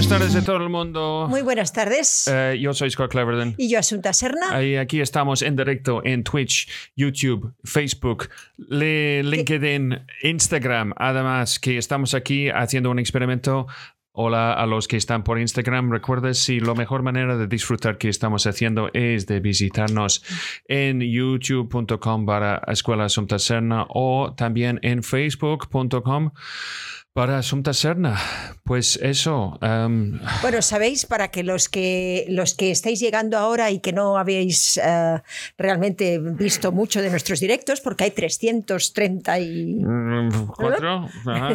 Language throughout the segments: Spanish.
buenas tardes a todo el mundo. Muy buenas tardes. Eh, yo soy Scott Cleverden. Y yo, Asunta Serna. Y aquí estamos en directo en Twitch, YouTube, Facebook, LinkedIn, Instagram. Además, que estamos aquí haciendo un experimento Hola a los que están por Instagram. Recuerda si la mejor manera de disfrutar que estamos haciendo es de visitarnos en youtube.com para Escuela Asunta Serna o también en facebook.com para Asunta Serna, pues eso. Em, bueno, sabéis, para que los que los que estáis llegando ahora y que no habéis eh, realmente visto mucho de nuestros directos, porque hay 334.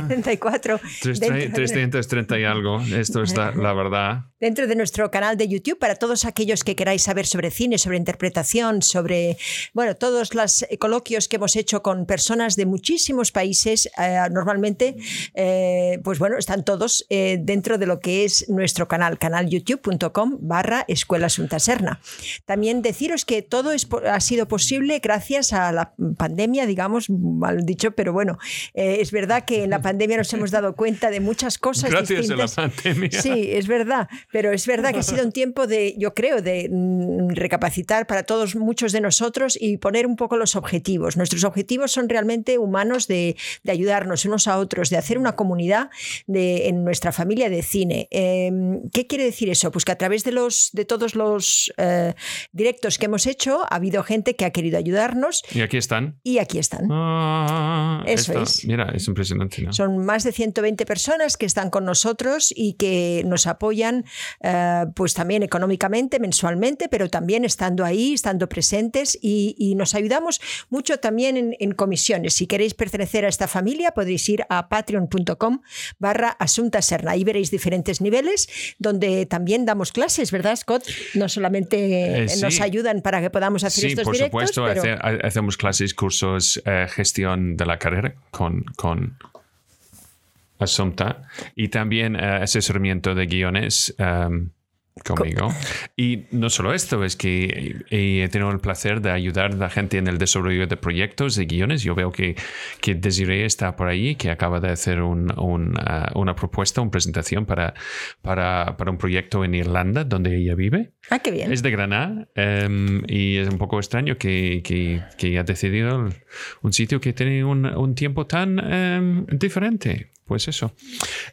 34. 330 y algo, esto es la, la verdad dentro de nuestro canal de YouTube para todos aquellos que queráis saber sobre cine, sobre interpretación, sobre bueno, todos los coloquios que hemos hecho con personas de muchísimos países. Eh, normalmente, eh, pues bueno, están todos eh, dentro de lo que es nuestro canal, canal youtube.com barra Escuela Serna. También deciros que todo ha sido posible gracias a la pandemia, digamos, mal dicho, pero bueno, es verdad que en la pandemia nos hemos dado cuenta de muchas cosas. Gracias a la pandemia. Sí, es verdad. Pero es verdad que ha sido un tiempo de, yo creo, de mm, recapacitar para todos, muchos de nosotros y poner un poco los objetivos. Nuestros objetivos son realmente humanos de, ayudarnos unos a otros, de hacer una comunidad de, en nuestra familia de cine. Em, ¿Qué quiere decir eso? Pues que a través de, los, de todos los eh, directos que hemos hecho ha habido gente que ha querido ayudarnos. Y aquí están. Y aquí están. Ah, eso es. Mira, es impresionante. Son más de 120 personas que están con nosotros y que nos apoyan eh, pues también económicamente, mensualmente, pero también estando ahí, estando presentes y, nos ayudamos mucho también en, comisiones. Si queréis pertenecer a esta familia, podéis ir a patreon.com barra Asunta Serna. Ahí veréis diferentes niveles donde también damos clases, ¿verdad, Scott? No solamente eh, nos ayudan para que podamos hacer sí, estos por directos. supuesto, hacemos clases, cursos, eh, gestión de la carrera con, con Asunta y también asesoramiento de guiones. Um, conmigo. Y no solo esto, es que he tenido el placer de ayudar a la gente en el desarrollo de proyectos, de guiones. Yo veo que, que Desiree está por ahí, que acaba de hacer un, un, uh, una propuesta, una presentación para, para, para, un proyecto en Irlanda, donde ella vive. Ah, qué bien. Es de Granada um, y es un poco extraño que, que, que, ha decidido un sitio que tiene un, un tiempo tan um, diferente pues eso.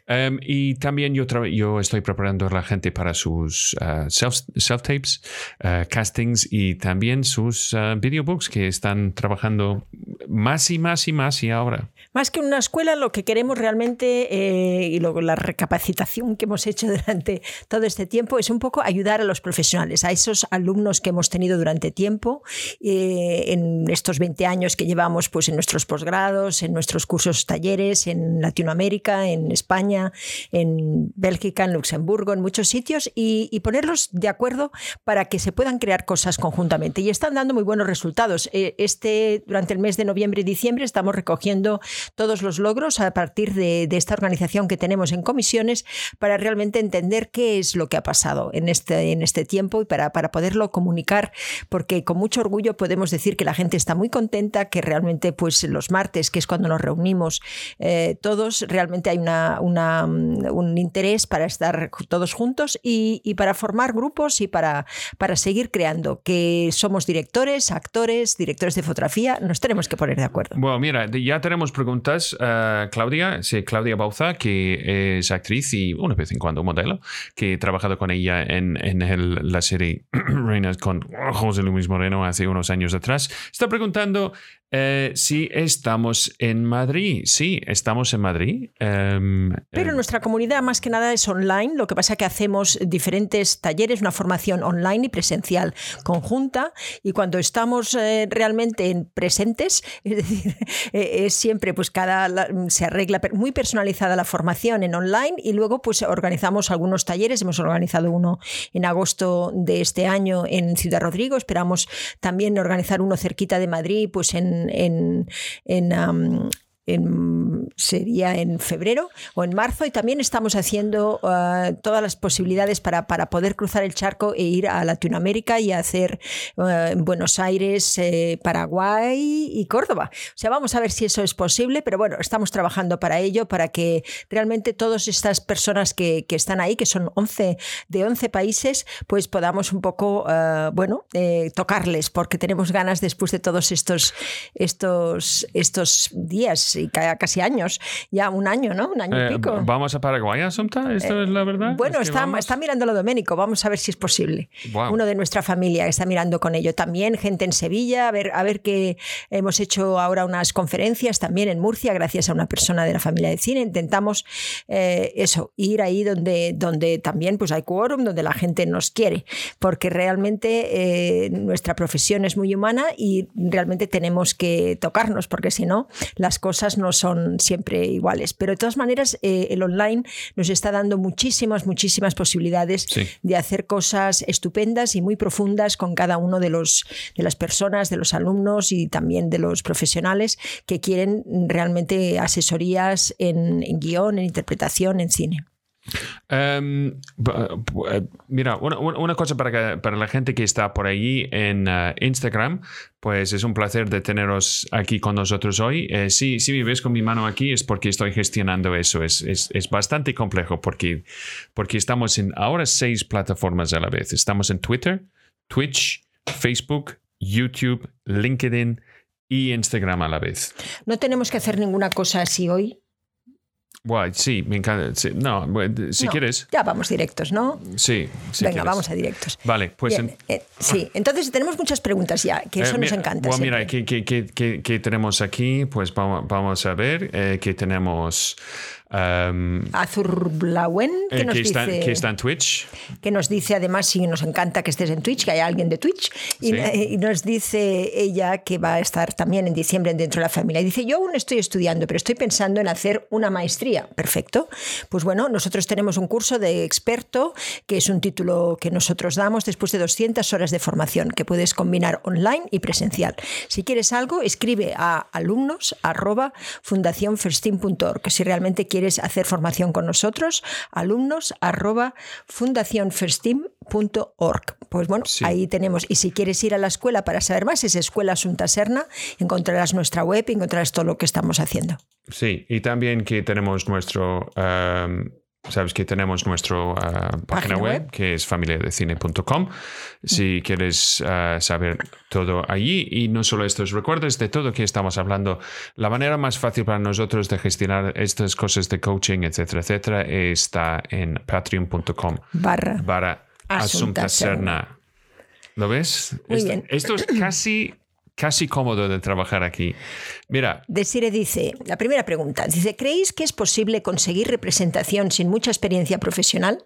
Em, y también yo, yo estoy preparando a la gente para sus uh, self-tapes, uh, castings y también sus uh, videobooks que están trabajando más y más y más y ahora. Más que una escuela, lo que queremos realmente eh, y luego la recapacitación que hemos hecho durante todo este tiempo es un poco ayudar a los profesionales, a esos alumnos que hemos tenido durante tiempo eh, en estos 20 años que llevamos pues, en nuestros posgrados, en nuestros cursos talleres en Latinoamérica en España, en Bélgica, en Luxemburgo, en muchos sitios y, ponerlos de acuerdo para que se puedan crear cosas conjuntamente. Y están dando muy buenos resultados. Eh, este, durante el mes de noviembre y diciembre estamos recogiendo todos los logros a partir de, esta organización que tenemos en comisiones para realmente entender qué es lo que ha pasado en este, en este tiempo y para, para poderlo comunicar, porque con mucho orgullo podemos decir que la gente está muy contenta, que realmente pues los martes, que es cuando nos reunimos eh, todos, realmente hay una, mm, un interés para estar todos juntos y, para formar grupos y para, para seguir creando, que somos directores, actores, directores de fotografía, nos tenemos que poner de acuerdo. Bueno, mira, ya tenemos preguntas. Uh, Claudia, sí, Claudia Bauza, que es actriz y una vez en cuando modelo, que he trabajado con ella en, en la serie Reinas con José Luis Moreno hace unos años atrás, está preguntando eh, sí, estamos en Madrid. Sí, estamos en Madrid. Em, Pero em. nuestra comunidad más que nada es online. Lo que pasa es que hacemos diferentes talleres, una formación online y presencial conjunta. Y cuando estamos eh, realmente presentes, es decir, eh, es siempre, pues cada se arregla muy personalizada la formación en online y luego pues organizamos algunos talleres. Hemos organizado uno en agosto de este año en Ciudad Rodrigo. Esperamos también organizar uno cerquita de Madrid, pues en in in um, en, sería en febrero o en marzo y también estamos haciendo uh, todas las posibilidades para, para, poder cruzar el charco e ir a Latinoamérica y hacer en Buenos Aires, eh, Paraguay y Córdoba. O sea, vamos a ver si eso es posible, pero bueno, estamos trabajando para ello, para que realmente todas estas personas que, que están ahí, que son 11 de 11 países, pues podamos un poco, uh, bueno, eh, tocarles, porque tenemos ganas después de todos estos, estos, estos días y casi años, ya un año, ¿no? Un año y Eh, pico. ¿Vamos a Paraguay, Asunta? ¿Esto es la verdad? Bueno, ¿Es está, está mirándolo Doménico, vamos a ver si es posible. Uno de nuestra familia está mirando con ello. También gente en Sevilla, a ver, a ver que hemos hecho ahora unas conferencias también en Murcia, gracias a una persona de la familia de cine. Intentamos eh, eso, ir ahí donde, donde también pues, hay quórum, donde la gente nos quiere, porque realmente eh, nuestra profesión es muy humana y realmente tenemos que tocarnos, porque si no, las cosas no son siempre iguales. Pero de todas maneras, eh, el online nos está dando muchísimas, muchísimas posibilidades Sí. de hacer cosas estupendas y muy profundas con cada uno de, los, de las personas, de los alumnos y también de los profesionales que quieren realmente asesorías en, en guion, en interpretación, en cine. B- mira, una, una- cosa para, que- para la gente que está por allí en eh, Instagram, pues es un placer de teneros aquí con nosotros hoy. Eh, si, si me ves con mi mano aquí es porque estoy gestionando eso. Es, es, es bastante complejo porque, porque estamos en ahora seis plataformas a la vez. Estamos en Twitter, Twitch, Facebook, YouTube, LinkedIn y Instagram a la vez. No tenemos que hacer ninguna cosa así hoy. Guay, sí, me encanta. Sí, no, si No, quieres, Ya vamos directos, ¿no? sí. si Venga, quieres. vamos a directos. Vale, pues Bien, en- eh, sí, entonces tenemos muchas preguntas ya, que eso Eh, nos mira, encanta. bueno, mira. ¿qué, qué, qué, qué- qué tenemos aquí? Pues vamos, vamos a ver eh, que tenemos. Em, Azurblauen, que eh, nos que, está, dice... que está en Twitch. que nos dice además, sí, nos encanta que estés en Twitch, que haya alguien de Twitch, y, Sí. eh, y nos dice ella que va a estar también en diciembre dentro de la familia. Y dice, yo aún estoy estudiando, pero estoy pensando en hacer una maestría. Perfecto. Pues bueno, nosotros tenemos un curso de experto, que es un título que nosotros damos después de 200 horas de formación, que puedes combinar online y presencial. Si quieres algo, escribe a alumnos arroba fundacionfirstin.org, que si realmente quieres hacer formación con nosotros, alumnos arroba fundacionfirstin.org. Pues bueno, Sí. ahí tenemos. Y si quieres ir a la escuela para saber más, es Escuela Asunta Serna, encontrarás nuestra web y encontrarás todo lo que estamos haciendo. Sí, y también que tenemos nuestro. em, Sabes que tenemos nuestra página, Página web, web. que es familiadecine.com. Si quieres eh, saber todo allí y no solo estos recuerdos de todo que estamos hablando, la manera más fácil para nosotros de gestionar estas cosas de coaching, etcétera, etcétera, está en patreon.com Barra. para Asunta Asunta Serna. ¿Lo ves? Muy esto, bien. esto es casi, casi cómodo de trabajar aquí. Mira, Desire dice, la primera pregunta, dice, ¿creéis que es posible conseguir representación sin mucha experiencia profesional?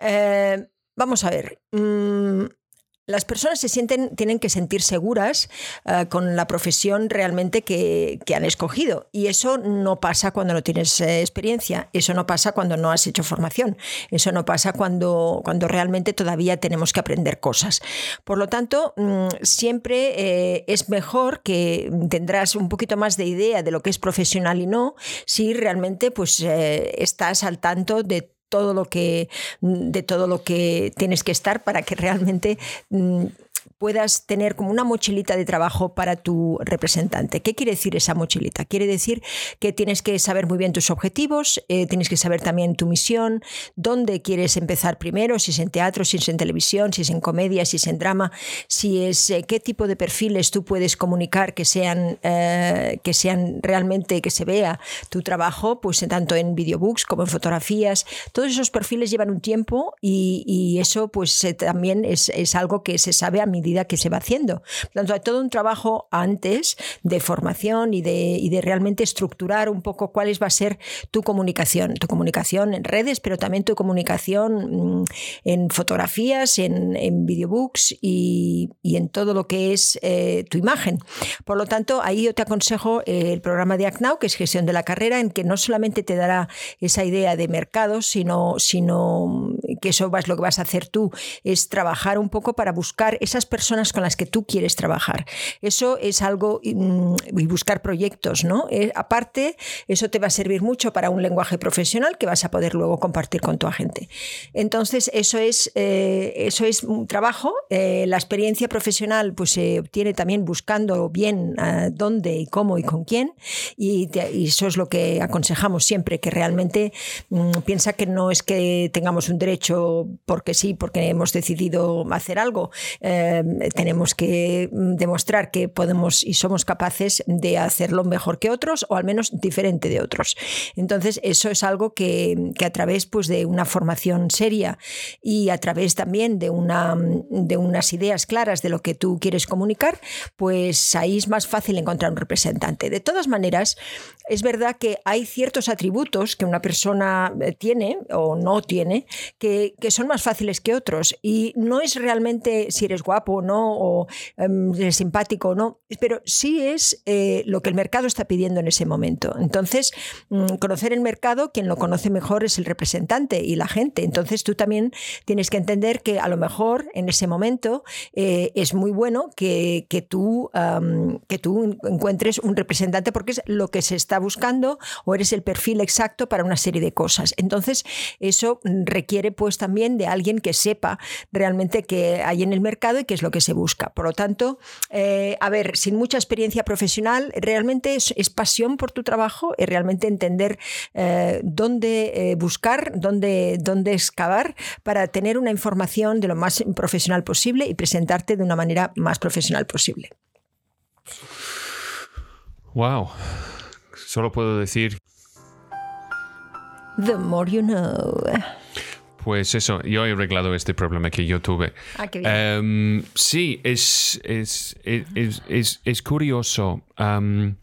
Eh, vamos a ver. mm, las personas se sienten, tienen que sentir seguras eh, con la profesión realmente que, han escogido. Y eso no pasa cuando no tienes eh, experiencia, eso no pasa cuando no has hecho formación, eso no pasa cuando, cuando realmente todavía tenemos que aprender cosas. Por lo tanto, mm, siempre eh, es mejor que tendrás un poquito más de idea de lo que es profesional y no, si realmente pues, estás al tanto de todo lo que de todo lo que tienes que estar para que realmente mm, puedas tener como una mochilita de trabajo para tu representante. ¿Qué quiere decir esa mochilita? Quiere decir que tienes que saber muy bien tus objetivos, eh, tienes que saber también tu misión, dónde quieres empezar primero, si es en teatro, si es en televisión, si es en comedia, si es en drama, si es eh, qué tipo de perfiles tú puedes comunicar que sean, eh, que sean realmente, que se vea tu trabajo, pues tanto en videobooks como en fotografías. Todos esos perfiles llevan un tiempo y, y eso pues eh, también es, es algo que se sabe a medida que se va haciendo. Por tanto, hay todo un trabajo antes de formación y de, y de realmente estructurar un poco cuál es- va a ser tu comunicación, tu comunicación en redes, pero también tu comunicación mm, en fotografías, en, en videobooks y, y en todo lo que es eh, tu imagen. Por lo tanto, ahí yo te aconsejo eh, el programa de ACNAU, que es gestión de la carrera, en que no solamente te dará esa idea de mercados, sino, sino que eso vas, lo que vas a hacer tú es trabajar un poco para buscar esas personas con las que tú quieres trabajar. Eso es algo, mm, y buscar proyectos, ¿no? Eh, aparte, eso te va a servir mucho para un lenguaje profesional que vas a poder luego compartir con tu agente. Entonces, eso es, eh, eso es un trabajo. Eh, la experiencia profesional pues, se obtiene también buscando bien dónde y cómo y con quién. Y, eso es lo que aconsejamos siempre, que realmente mm, piensa que no es que tengamos un derecho porque sí, porque hemos decidido hacer algo. Tenemos que mm, demostrar que podemos y somos capaces de hacerlo mejor que otros o al menos diferente de otros. Entonces, eso es algo que, a través pues, de una formación seria y a través también de, una, de unas ideas claras de lo que tú quieres comunicar, pues ahí es más fácil encontrar un representante. De todas maneras, es verdad que hay ciertos atributos que una persona eh, tiene o no tiene que, son más fáciles que otros y no es realmente si eres guapo no o em, eres simpático o no, pero sí es eh, lo que el mercado está pidiendo en ese momento. Entonces, mm, conocer el mercado, quien lo conoce mejor es el representante y la gente. Entonces, tú también tienes que entender que a lo mejor en ese momento eh, es muy bueno que, tú, que tú encuentres un representante porque es lo que se está buscando o eres el perfil exacto para una serie de cosas. Entonces, eso requiere pues también de alguien que sepa realmente qué hay en el mercado y qué es lo que se busca. Por lo tanto, eh, a ver, sin mucha experiencia profesional, realmente es, pasión por tu trabajo y realmente entender eh, dónde eh, buscar, dónde, dónde excavar para tener una información de lo más profesional posible y presentarte de una manera más profesional posible. Wow. Solo puedo decir. The more you know. Pues eso, yo he arreglado este problema que yo tuve. Ah, qué bien. Em, sí, es, es, es, es curioso. Um,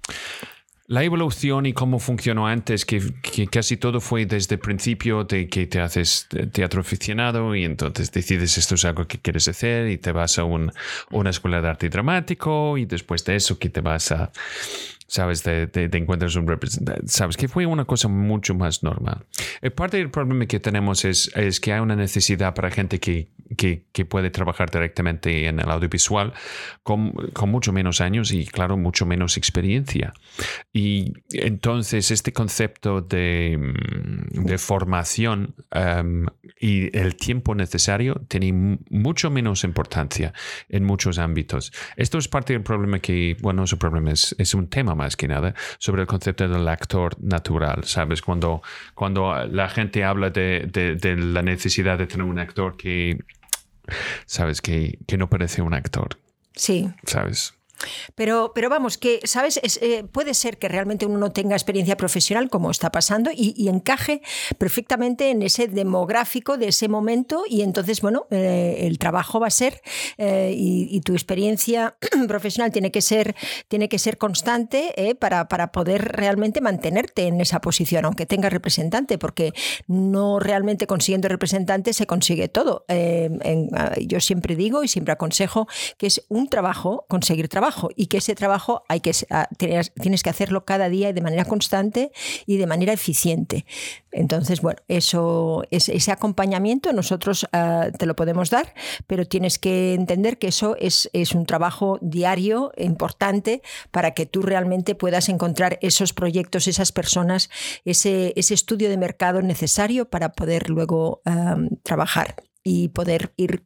la evolución y cómo funcionó antes, que, casi todo fue desde el principio de que te haces teatro aficionado y entonces decides esto es algo que quieres hacer y te vas a un, una escuela de arte dramático y después de eso que te vas a sabes, de, de, encuentras un representante, sabes, que fue una cosa mucho más normal. Eh, parte del problema que tenemos es, es que hay una necesidad para gente que, que, puede trabajar directamente en el audiovisual con, con, mucho menos años y, claro, mucho menos experiencia. Y entonces este concepto de, mm, de formación um, y el tiempo necesario tiene mucho menos importancia en muchos ámbitos. Esto es parte del problema que, bueno, no es un problema, es, es un tema más que nada, sobre el concepto del actor natural, ¿sabes? Cuando, cuando la gente habla de, de, la necesidad de tener un actor que, ¿sabes? Que, que no parece un actor. Sí. ¿Sabes? Pero, pero vamos, que, ¿sabes? Eh, puede ser que realmente uno no tenga experiencia profesional, como está pasando, y, encaje perfectamente en ese demográfico de ese momento, y entonces, bueno, eh, el trabajo va a ser, eh, y, tu experiencia profesional tiene que ser, tiene que ser constante para, para poder realmente mantenerte en esa posición, aunque tengas representante, porque no realmente consiguiendo representante se consigue todo. yo siempre digo y siempre aconsejo que es un trabajo, conseguir trabajo y que ese trabajo hay que, ah, tienes que hacerlo cada día y de manera constante y de manera eficiente. Entonces, bueno, eso, ese acompañamiento nosotros ah, te lo podemos dar, pero tienes que entender que eso es, un trabajo diario importante para que tú realmente puedas encontrar esos proyectos, esas personas, ese, ese estudio de mercado necesario para poder luego ah, trabajar y poder ir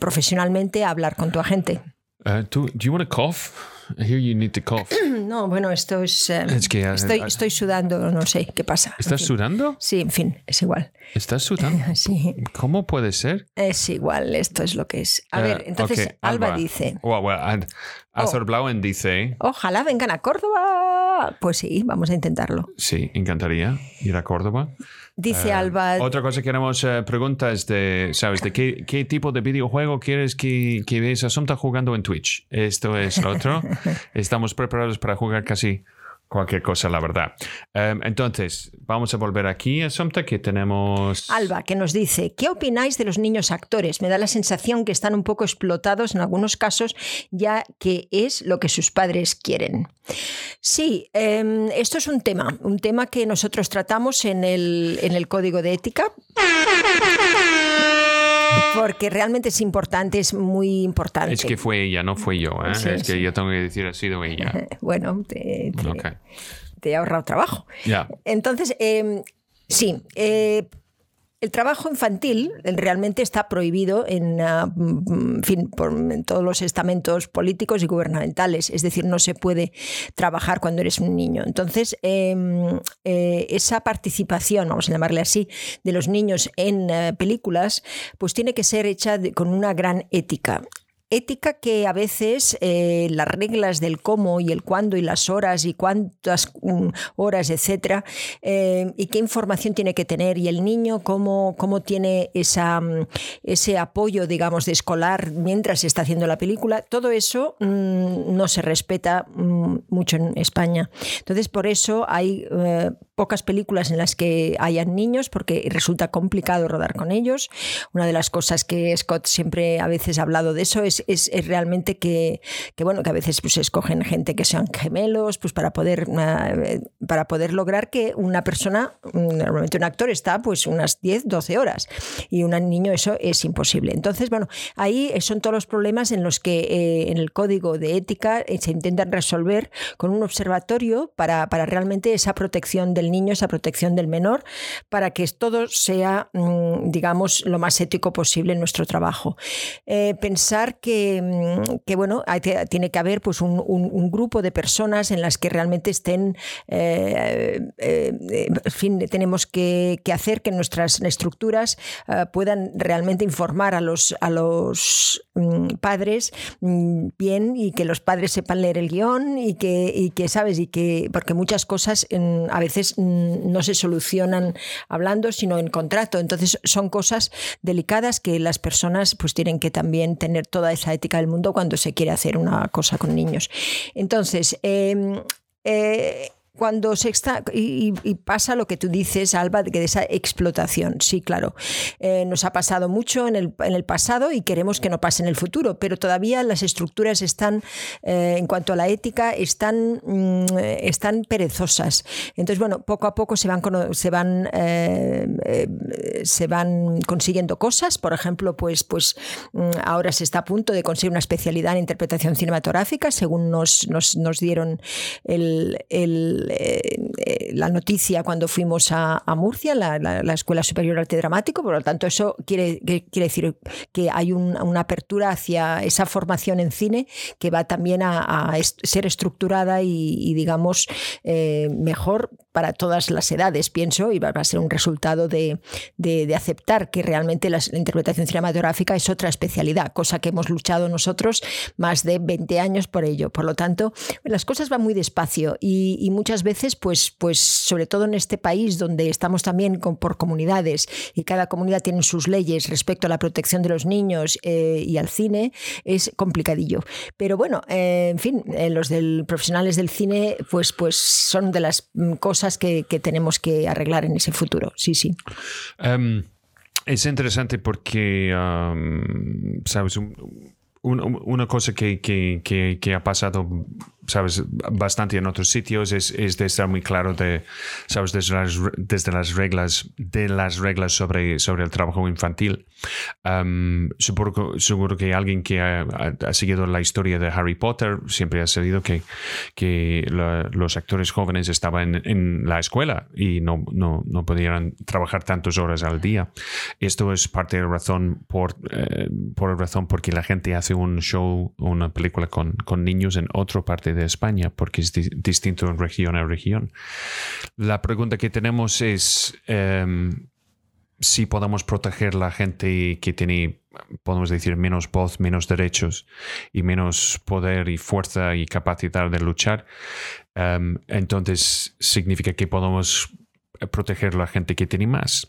profesionalmente a hablar con tu agente. Uh, do, do you want to cough? I hear you need to cough. No, bueno, esto es. Eh, es que, uh, estoy, estoy, sudando, no sé qué pasa. ¿Estás sudando? Sí, en fin, es igual. ¿Estás sudando? sí. ¿Cómo puede ser? Es igual, esto es lo que es. A uh, ver, entonces okay. Alba, Alba, dice. Well, well, Azor oh. Blauen dice. Ojalá vengan a Córdoba. Pues sí, vamos a intentarlo. Sí, encantaría ir a Córdoba. Dice eh, Alba. Otra cosa que queremos uh, preguntas de, ¿sabes? De qué, qué, tipo de videojuego quieres que, que veas Asunta jugando en Twitch. Esto es lo otro. Estamos preparados para jugar casi cualquier cosa, la verdad. Em, entonces, vamos a volver aquí a Somta, que tenemos... Alba, que nos dice, ¿qué opináis de los niños actores? Me da la sensación que están un poco explotados en algunos casos, ya que es lo que sus padres quieren. Sí, em, esto es un tema, un tema que nosotros tratamos en el, en el código de ética. Porque realmente es importante, es muy importante. Es que fue ella, no fue yo. ¿eh? es que yo tengo que decir, ha sido ella. bueno, te, he ahorrado trabajo. Ya. Entonces, eh, sí. Eh, el trabajo infantil realmente está prohibido en, ah, fin, por, todos los estamentos políticos y gubernamentales, es decir, no se puede trabajar cuando eres un niño. Entonces, em, eh, esa participación, vamos a llamarle así, de los niños en eh, películas, pues tiene que ser hecha con una gran ética ética que a veces eh, las reglas del cómo y el cuándo y las horas y cuántas mm, horas, etcétera, eh, y qué información tiene que tener y el niño cómo, cómo tiene esa, mm, ese apoyo, digamos, de escolar mientras está haciendo la película, todo eso mm, no se respeta mucho en España. Entonces, por eso hay eh, pocas películas en las que hayan niños porque resulta complicado rodar con ellos. Una de las cosas que Scott siempre a veces ha hablado de eso es es, realmente que, bueno, que a veces pues, escogen gente que sean gemelos, pues para poder, eh, para poder lograr que una persona, normalmente un actor está pues unas 10, 12 horas y un niño eso es imposible. Entonces, bueno, ahí son todos los problemas en los que eh, en el código de ética eh, se intentan resolver con un observatorio para, para realmente esa protección del niño, esa protección del menor, para que todo sea, mm, digamos, lo más ético posible en nuestro trabajo. pensar que Mm, que, bueno, tiene que haber pues un, grupo de personas en las que realmente estén, eh, eh, en fin, tenemos que, hacer que nuestras estructuras eh, puedan realmente informar a los, a los padres mm, bien y que los padres sepan leer el guion y que, y que sabes, y que, porque muchas cosas a veces no se solucionan hablando, sino en contrato. Entonces son cosas delicadas que las personas pues tienen que también tener toda esa ética del mundo cuando se quiere hacer una cosa con niños. Entonces, em, eh, cuando se está y, pasa lo que tú dices, Alba, de que de esa explotación. Sí, claro. Eh, nos ha pasado mucho en el, en el, pasado y queremos que no pase en el futuro, pero todavía las estructuras están, eh, en cuanto a la ética, están, mm, están perezosas. Entonces, bueno, poco a poco se van, se van, eh, se van consiguiendo cosas. Por ejemplo, pues, pues mm, ahora se está a punto de conseguir una especialidad en interpretación cinematográfica, según nos, nos, nos dieron el, el eh, la noticia cuando fuimos a, Murcia, la, la, Escuela Superior Arte Dramático, por lo tanto eso quiere, quiere decir que hay una apertura hacia esa formación en cine que va también a, ser estructurada y, digamos, eh, mejor para todas las edades, pienso, y va a ser un resultado de, de, aceptar que realmente la, interpretación cinematográfica es otra especialidad, cosa que hemos luchado nosotros más de 20 años por ello. Por lo tanto, las cosas van muy despacio y muchas veces, pues, pues sobre todo en este país donde estamos también por comunidades y cada comunidad tiene sus leyes respecto a la protección de los niños eh, y al cine, es complicadillo. Pero bueno, eh, en fin, eh, los del, profesionales del cine, pues, pues son de las mm, cosas que, tenemos que arreglar en ese futuro. Sí, sí. Em, es interesante porque, sabes, una cosa que, que, que, ha pasado sabes, bastante en otros sitios, es, es de estar muy claro de, sabes, desde las, desde las reglas, de las reglas sobre, sobre el trabajo infantil. Um, seguro, seguro, que alguien que ha, ha, seguido la historia de Harry Potter siempre ha sabido que, que los actores jóvenes estaban en, en, la escuela y no, no, no podían trabajar tantas horas al día. Esto es parte de la razón por, eh, por la razón porque la gente hace un show, una película con, con niños en otra parte de de España, porque es distinto en región a región. La pregunta que tenemos es em, si podemos proteger la gente que tiene, podemos decir, menos voz, menos derechos y menos poder y fuerza y capacidad de luchar. Em, entonces significa que podemos proteger la gente que tiene más.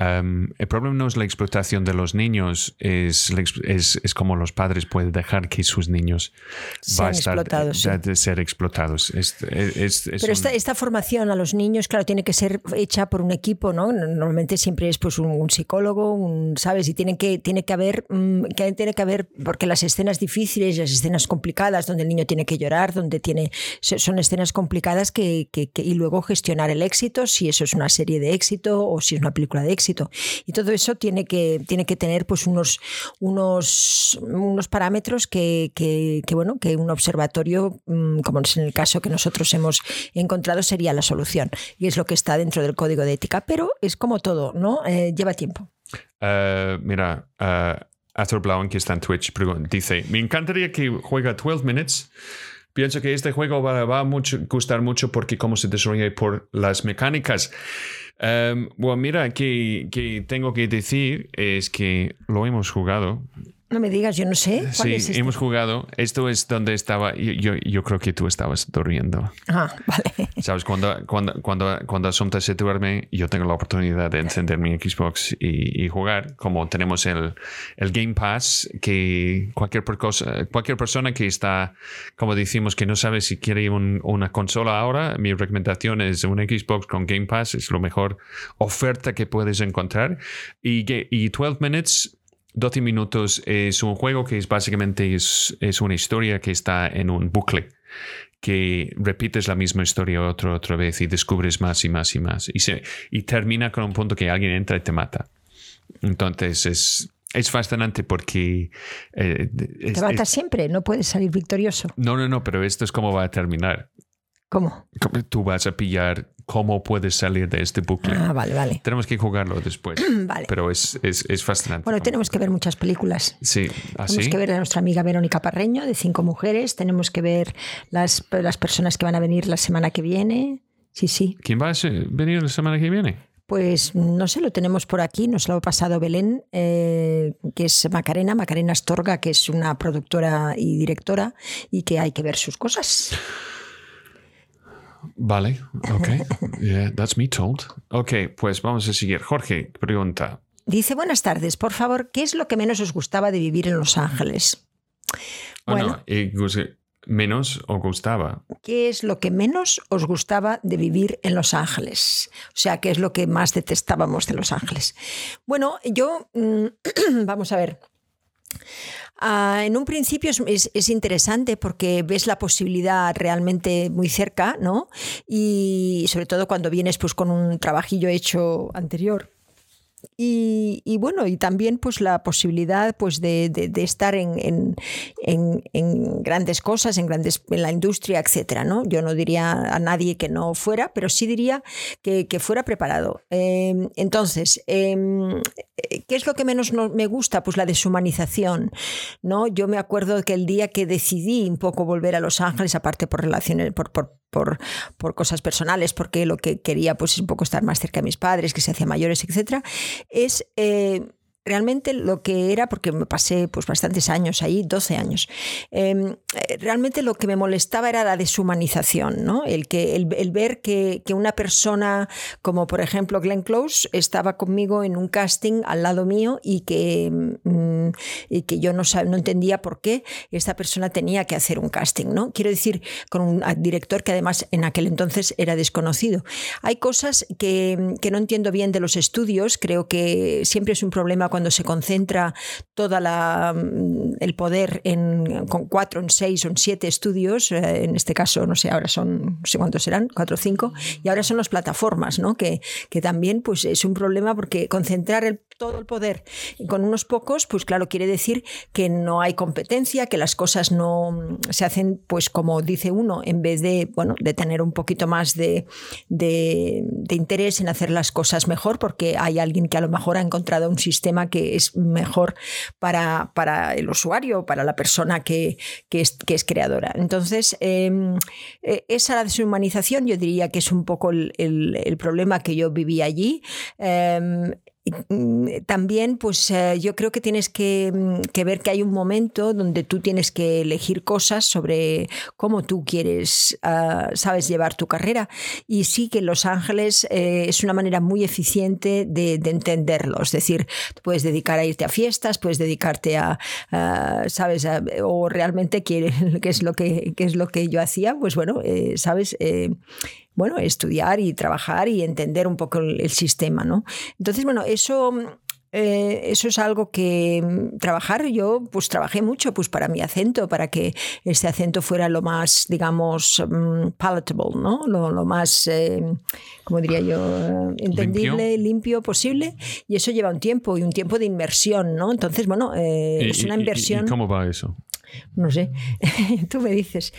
Um, el problema no es la explotación de los niños, es, es, es como los padres pueden dejar que sus niños sean explotados, de, ser explotados. Pero esta, esta, formación a los niños, claro, tiene que ser hecha por un equipo, ¿no? Normalmente siempre es pues un, psicólogo, un, ¿sabes? Y tiene que, tiene que haber, mm, que tiene que haber, porque las escenas difíciles, las escenas complicadas, donde el niño tiene que llorar, donde tiene, son escenas complicadas que, que, y luego gestionar el éxito, si eso es una serie de éxito o si es una película de éxito éxito. Y todo eso tiene que, tiene que tener pues unos, unos, unos parámetros que, que, bueno, que un observatorio, mm, como es en el caso que nosotros hemos encontrado, sería la solución. Y es lo que está dentro del código de ética. Pero es como todo, ¿no? Eh, lleva tiempo. Uh, mira, uh, Arthur Blauen, que está en Twitch, dice: Me encantaría que juega 12 minutes. Pienso que este juego va, va a mucho, gustar mucho porque cómo se desarrolla por las mecánicas. Um, bueno, mira, que, que tengo que decir es que lo hemos jugado no me digas, yo no sé. sí, este? hemos jugado. Esto es donde estaba. Yo, yo, creo que tú estabas durmiendo. Ah, vale. Sabes, cuando, cuando, cuando, cuando Asunta se duerme, yo tengo la oportunidad de encender mi Xbox y, jugar. Como tenemos el, el, Game Pass, que cualquier, cosa, cualquier persona que está, como decimos, que no sabe si quiere una consola ahora, mi recomendación es un Xbox con Game Pass. Es lo mejor oferta que puedes encontrar. Y, y 12 Minutes 12 minutos es un juego que es básicamente es, es, una historia que está en un bucle que repites la misma historia otra otra vez y descubres más y más y más y, se, y termina con un punto que alguien entra y te mata entonces es es fascinante porque... Eh, te mata siempre, no puedes salir victorioso. No, no, no, pero esto es cómo va a terminar. ¿Cómo? Tú vas a pillar cómo puedes salir de este bucle. Ah, vale, vale. Tenemos que jugarlo después. vale. Pero es, es, es, fascinante. Bueno, tenemos que ver muchas películas. Sí, así. Tenemos que ver a nuestra amiga Verónica Parreño, de Cinco Mujeres. Tenemos que ver las, las personas que van a venir la semana que viene. Sí, sí. ¿Quién va a venir la semana que viene? Pues no sé, lo tenemos por aquí, nos lo ha pasado Belén, eh, que es Macarena, Macarena Astorga, que es una productora y directora y que hay que ver sus cosas. Vale, ok. Yeah, that's me told. Ok, pues vamos a seguir. Jorge, pregunta. Dice, buenas tardes, por favor, ¿qué es lo que menos os gustaba de vivir en Los Ángeles? Oh, bueno, menos os gustaba. ¿Qué es lo que menos os gustaba de vivir en Los Ángeles? O sea, ¿qué es lo que más detestábamos de Los Ángeles? Bueno, yo, mm, vamos a ver. Ah, en un principio es, interesante porque ves la posibilidad realmente muy cerca, ¿no? Y sobre todo cuando vienes pues, con un trabajillo hecho anterior. Y, bueno, y también pues la posibilidad pues de, estar en, grandes cosas, en grandes en la industria, etcétera, ¿no? Yo no diría a nadie que no fuera, pero sí diría que, fuera preparado. Em, entonces, em, ¿qué es lo que menos me gusta? Pues la deshumanización, ¿no? Yo me acuerdo que el día que decidí un poco volver a Los Ángeles, aparte por relaciones, por, por, cosas personales, porque lo que quería pues es un poco estar más cerca de mis padres, que se hacían mayores, etcétera, es eh, realmente lo que era, porque me pasé pues bastantes años ahí, 12 años, em, eh, realmente lo que me molestaba era la deshumanización, ¿no? el, que, el, ver que, una persona como por ejemplo Glenn Close estaba conmigo en un casting al lado mío y que, mm, y que yo no, no entendía por qué esta persona tenía que hacer un casting. ¿no? Quiero decir, con un director que además en aquel entonces era desconocido. Hay cosas que, que no entiendo bien de los estudios, creo que siempre es un problema cuando cuando se concentra todo mm, el poder en, con cuatro, en seis o en siete estudios, eh, en este caso, no sé, ahora son, no sé cuántos serán, cuatro o cinco, y ahora son las plataformas, ¿no? que, que también pues, es un problema porque concentrar el, todo el poder con unos pocos, pues claro, quiere decir que no hay competencia, que las cosas no mm, se hacen pues como dice uno, en vez de, bueno, de tener un poquito más de, de, de interés en hacer las cosas mejor, porque hay alguien que a lo mejor ha encontrado un sistema que es mejor para, para el usuario, para la persona que, que, es, que es, creadora. Entonces, em, e, esa deshumanización yo diría que es un poco el, el, problema que yo viví allí. Em, también, pues eh, yo creo que tienes mm, que, ver que hay un momento donde tú tienes que elegir cosas sobre cómo tú quieres, ah, sabes, llevar tu carrera. Y sí que Los Ángeles eh, es una manera muy eficiente de, entenderlo. Es decir, puedes dedicar a irte a fiestas, puedes dedicarte a, sabes, o realmente quieres, qué es lo que, es lo que yo hacía, pues bueno, eh, sabes bueno, estudiar y trabajar y entender un poco el, sistema, ¿no? Entonces, bueno, eso eh, eso es algo que mm, trabajar, yo pues trabajé mucho pues para mi acento, para que este acento fuera lo más, digamos, mm, palatable, ¿no? Lo, más, eh, como diría yo, eh, entendible, limpio. posible. Y eso lleva un tiempo y un tiempo de inversión, ¿no? Entonces, bueno, es una inversión. ¿Y cómo va eso? No sé, tú me dices.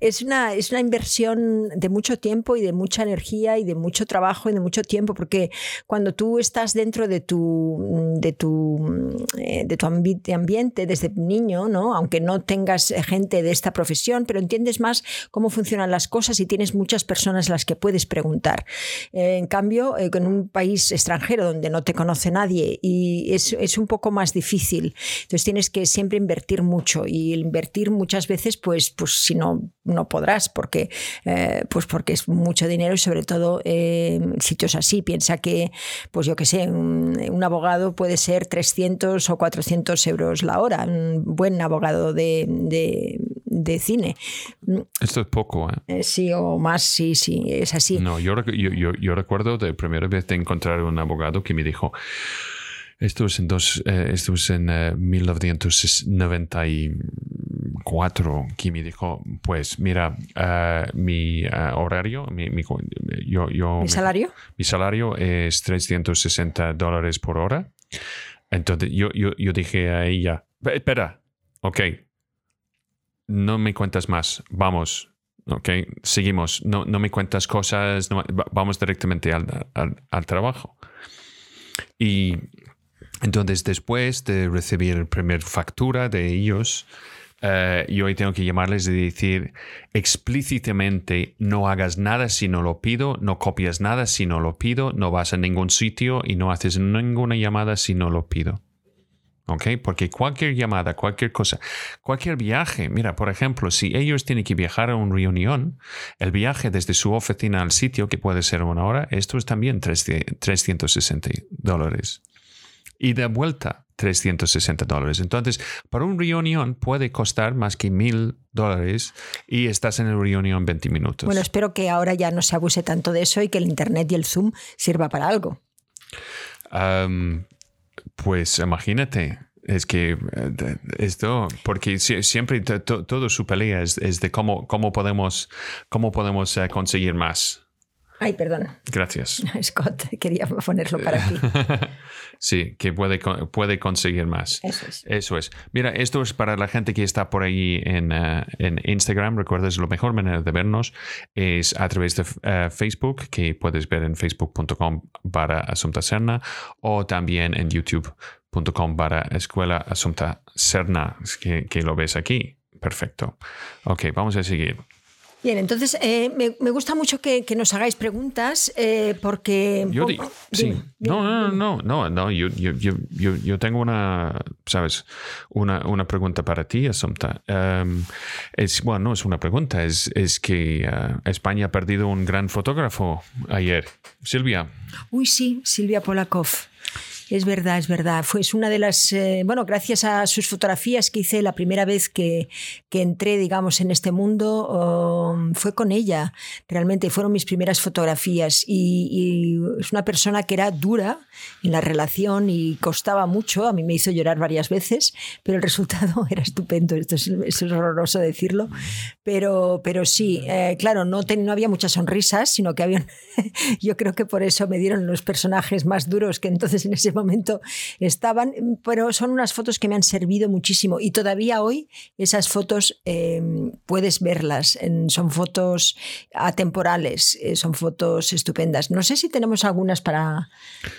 Es una, es una inversión de mucho tiempo y de mucha energía y de mucho trabajo y de mucho tiempo, porque cuando tú estás dentro de tu, de tu, eh, de tu ambiente desde niño, ¿no? aunque no tengas gente de esta profesión, pero entiendes más cómo funcionan las cosas y tienes muchas personas a las que puedes preguntar. Eh, en cambio, en eh, un país extranjero donde no te conoce nadie y es, es un poco más difícil, entonces tienes que siempre invertir mucho y invertir muchas veces, pues, pues si no, no podrás, porque, eh, pues porque es mucho dinero y sobre todo en sitios así. Piensa que, pues yo que sé, un, abogado puede ser 300 o 400 euros la hora, un buen abogado de, de, cine. Esto es poco, ¿eh? ¿eh? Sí, o más, sí, sí, es así. No, yo, yo, yo, recuerdo de primera vez de encontrar un abogado que me dijo, esto es en, dos, eh, esto es en 1994 que me dijo, pues mira, uh, mi uh, horario, mi, mi, yo, yo, ¿Mi salario? Mi, salario es 360 dólares por hora. Entonces yo, yo, yo dije a ella, espera, ok, no me cuentas más, vamos, ok, seguimos, no, no me cuentas cosas, vamos directamente al, al, al trabajo. Y entonces, después de recibir la primera factura de ellos, uh, yo tengo que llamarles y decir explícitamente, no hagas nada si no lo pido, no copias nada si no lo pido, no vas a ningún sitio y no haces ninguna llamada si no lo pido. ¿Ok? Porque cualquier llamada, cualquier cosa, cualquier viaje, mira, por ejemplo, si ellos tienen que viajar a una reunión, el viaje desde su oficina al sitio, que puede ser una hora, esto es también 360 dólares y de vuelta 360 dólares. Entonces, para un reunión puede costar más que mil dólares y estás en el reunión 20 minutos. Bueno, espero que ahora ya no se abuse tanto de eso y que el Internet y el Zoom sirva para algo. pues imagínate, es que eh, esto, porque siempre todo su pelea es, de cómo, cómo podemos, cómo podemos eh, conseguir más. Ay, perdona. Gracias. Scott, quería ponerlo para ti. sí, que puede, puede conseguir más. Eso es. Eso es. Mira, esto es para la gente que está por ahí en, uh, en Instagram. Recuerda, la mejor manera de vernos es a través de uh, Facebook, que puedes ver en facebook.com para Asunta Serna o también en youtube.com para Escuela Asunta Serna, que, que lo ves aquí. Perfecto. Ok, vamos a seguir. Bien, entonces eh, me, gusta mucho que, nos hagáis preguntas eh, porque... Yo sí. no, no, no, no, no, yo, yo, yo, yo, tengo una, ¿sabes? Una, una pregunta para ti, Asumta. Em, es, bueno, no es una pregunta, es, es que eh, España ha perdido un gran fotógrafo ayer. Silvia. Uy, sí, Silvia Polakov. Es verdad, es verdad. Fue una de las, eh, bueno, gracias a sus fotografías que hice la primera vez que, que entré, digamos, en este mundo, um, fue con ella. Realmente fueron mis primeras fotografías y, es una persona que era dura en la relación y costaba mucho. A mí me hizo llorar varias veces, pero el resultado era estupendo. Esto es, horroroso decirlo, pero, pero sí, eh, claro, no, no había muchas sonrisas, sino que había, yo creo que por eso me dieron los personajes más duros que entonces en ese momento estaban, pero son unas fotos que me han servido muchísimo y todavía hoy esas fotos em, puedes verlas, son fotos atemporales, eh, son fotos estupendas. No sé si tenemos algunas para,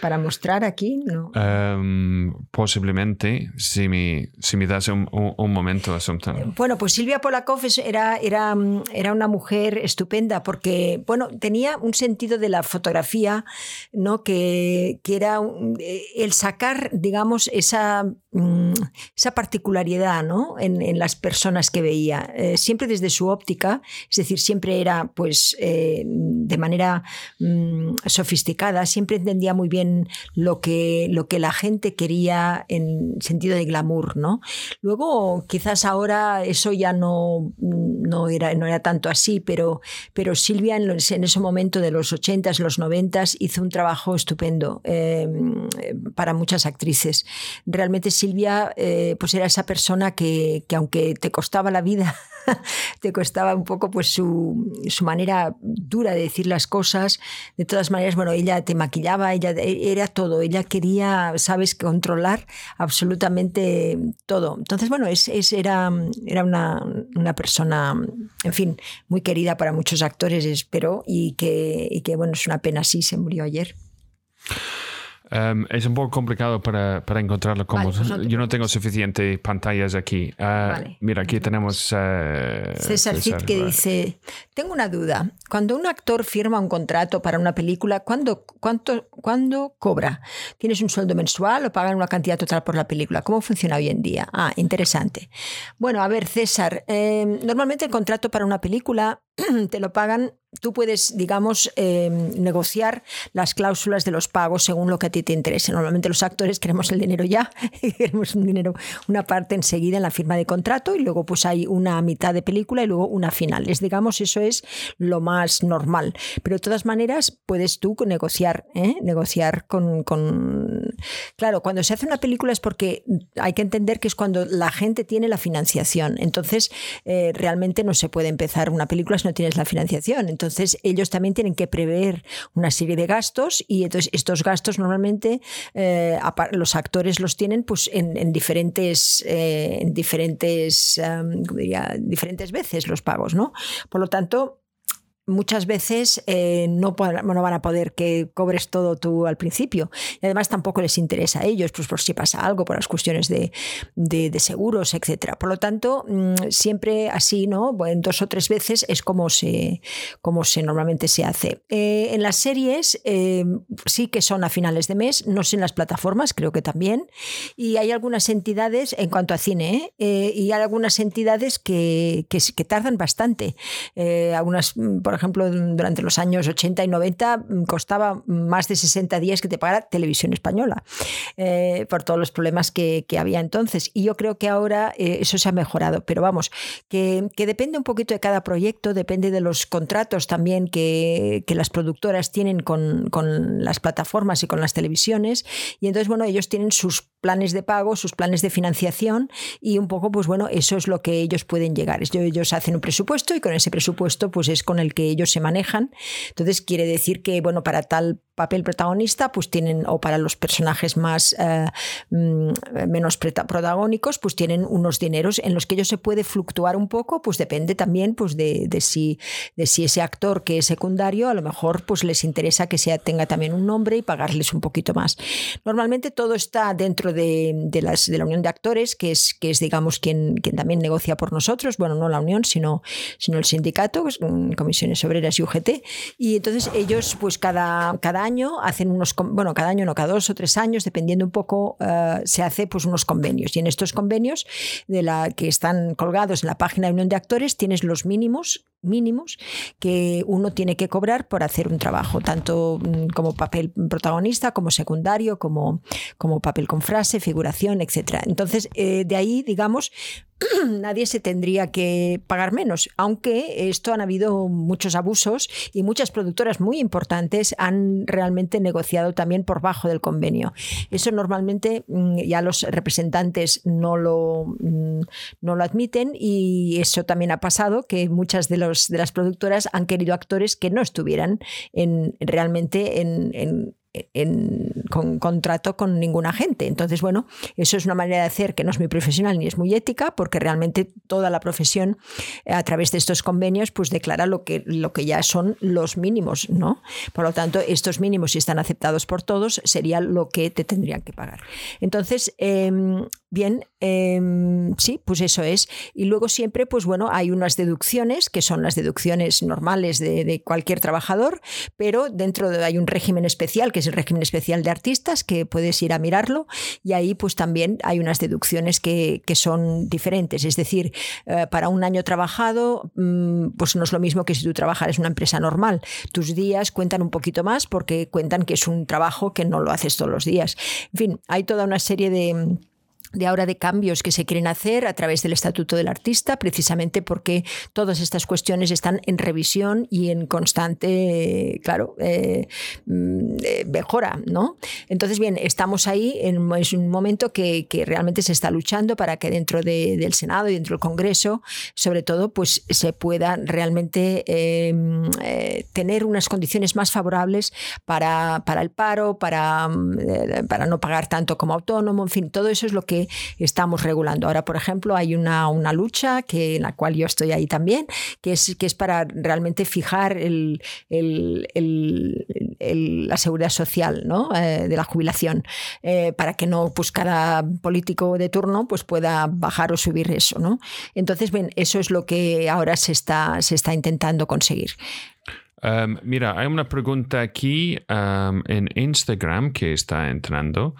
para mostrar aquí. ¿no? Em, posiblemente, si me, si me das un, un, momento, Asunta. Bueno, pues Silvia Polakov era, era, era una mujer estupenda porque, bueno, tenía un sentido de la fotografía, ¿no? Que, que era eh, el sacar, digamos, esa, mm, esa particularidad ¿no? en, las personas que veía, eh, siempre desde su óptica, es decir, siempre era pues eh, de manera mm, sofisticada, siempre entendía muy bien lo que, lo que la gente quería en sentido de glamour. ¿no? Luego, quizás ahora eso ya no, no, era, no era tanto así, pero, pero Silvia en, ese momento de los 80s, los 90s hizo un trabajo estupendo. Eh, para muchas actrices. Realmente Silvia eh, pues era esa persona que, que aunque te costaba la vida te costaba un poco pues su, su, manera dura de decir las cosas. De todas maneras, bueno, ella te maquillaba, ella era todo, ella quería, sabes, controlar absolutamente todo. Entonces, bueno, es, es era, era una, una, persona, en fin, muy querida para muchos actores, espero, y que, y que bueno, es una pena, sí, se murió ayer. Um, es un poco complicado para, para encontrarlo como Vale, pues no yo no tengo suficientes pantallas aquí. Vale. Mira, aquí tenemos eh, César Cid que dice, tengo una duda. Cuando un actor firma un contrato para una película, ¿cuándo, cuánto, ¿cuándo cobra? ¿Tienes un sueldo mensual o pagan una cantidad total por la película? ¿Cómo funciona hoy en día? Ah, interesante. Bueno, a ver, César, eh, normalmente el contrato para una película te lo pagan tú puedes, digamos, eh, negociar las cláusulas de los pagos según lo que a ti te interese. Normalmente los actores queremos el dinero ya, queremos un dinero, una parte enseguida en la firma de contrato y luego pues hay una mitad de película y luego una final. Es, digamos, eso es lo más normal. Pero de todas maneras puedes tú negociar, ¿eh? negociar con. Claro, cuando se hace una película es porque hay que entender que es cuando la gente tiene la financiación. Entonces, eh, realmente no se puede empezar una película no tienes la financiación. Entonces, ellos también tienen que prever una serie de gastos y entonces estos gastos normalmente eh, los actores los tienen pues en, en diferentes, eh, en diferentes, diría, diferentes veces los pagos, ¿no? Por lo tanto, muchas veces eh, no, van a poder que cobres todo tú al principio. Y además tampoco les interesa a ellos, pues por si pasa algo, por las cuestiones de, de, seguros, etc. Por lo tanto, mmm, siempre así, ¿no? Bueno, dos o tres veces es como se, como se normalmente se hace. Eh, en las series eh, sí que son a finales de mes, no sé en las plataformas, creo que también. Y hay algunas entidades, en cuanto a cine, ¿eh? y hay algunas entidades que, que, que tardan bastante. algunas, por ejemplo, durante los años 80 y 90 costaba más de 60 días que te pagara televisión española eh, por todos los problemas que, había entonces. Y yo creo que ahora eh, eso se ha mejorado. Pero vamos, que, depende un poquito de cada proyecto, depende de los contratos también que, las productoras tienen con, las plataformas y con las televisiones. Y entonces, bueno, ellos tienen sus planes de pago, sus planes de financiación y un poco, pues bueno, eso es lo que ellos pueden llegar. Ellos hacen un presupuesto y con ese presupuesto, pues es con el que ellos se manejan. Entonces quiere decir que, bueno, para tal papel protagonista, pues tienen, o para los personajes más eh, menos protagónicos, pues tienen unos dineros en los que ellos se puede fluctuar un poco, pues depende también pues de, de, si, de si ese actor que es secundario, a lo mejor pues les interesa que sea, tenga también un nombre y pagarles un poquito más. Normalmente todo está dentro de, de, las, de la Unión de Actores, que es, que es digamos, quien, quien también negocia por nosotros, bueno, no la Unión, sino, sino el sindicato, comisiones obreras y UGT, y entonces ellos pues cada, cada año hacen unos, bueno, cada año no, cada dos o tres años, dependiendo un poco, uh, se hace pues unos convenios. Y en estos convenios de la que están colgados en la página de Unión de Actores tienes los mínimos mínimos que uno tiene que cobrar por hacer un trabajo, tanto mm, como papel protagonista, como secundario, como, como papel con frase, figuración, etc. Entonces, eh, de ahí, digamos, nadie se tendría que pagar menos, aunque esto han habido muchos abusos y muchas productoras muy importantes han realmente negociado también por bajo del convenio. Eso normalmente mm, ya los representantes no lo, mm, no lo admiten y eso también ha pasado que muchas de, los, de las productoras han querido actores que no estuvieran en, realmente en, con contrato con ningún agente. Entonces, bueno, eso es una manera de hacer que no es muy profesional ni es muy ética, porque realmente toda la profesión, a través de estos convenios, pues declara lo que, lo que ya son los mínimos, ¿no? Por lo tanto, estos mínimos, si están aceptados por todos, sería lo que te tendrían que pagar. Entonces, eh, bien, eh, sí, pues eso es. Y luego siempre, pues bueno, hay unas deducciones, que son las deducciones normales de, cualquier trabajador, pero dentro de, hay un régimen especial, que es el régimen especial de artistas, que puedes ir a mirarlo, y ahí pues también hay unas deducciones que, son diferentes. Es decir, eh, para un año trabajado, mmm, pues no es lo mismo que si tú trabajas en una empresa normal. Tus días cuentan un poquito más porque cuentan que es un trabajo que no lo haces todos los días. En fin, hay toda una serie de de ahora de cambios que se quieren hacer a través del Estatuto del Artista, precisamente porque todas estas cuestiones están en revisión y en constante, claro, eh, mm, eh, mejora, ¿no? Entonces, bien, estamos ahí en es un momento que, realmente se está luchando para que dentro del Senado y dentro del Congreso, sobre todo, pues se pueda realmente em, eh, tener unas condiciones más favorables para, para el paro, para, mm, para no pagar tanto como autónomo, en fin, todo eso es lo que estamos regulando. Ahora, por ejemplo, hay una, una lucha que, en la cual yo estoy ahí también, que es, que es para realmente fijar la seguridad social ¿no? Eh, de la jubilación, eh, para que no pues, cada político de turno pues, pueda bajar o subir eso. ¿no? Entonces, bien, eso es lo que ahora se está, se está intentando conseguir. Um, mira, hay una pregunta aquí um, en Instagram que está entrando.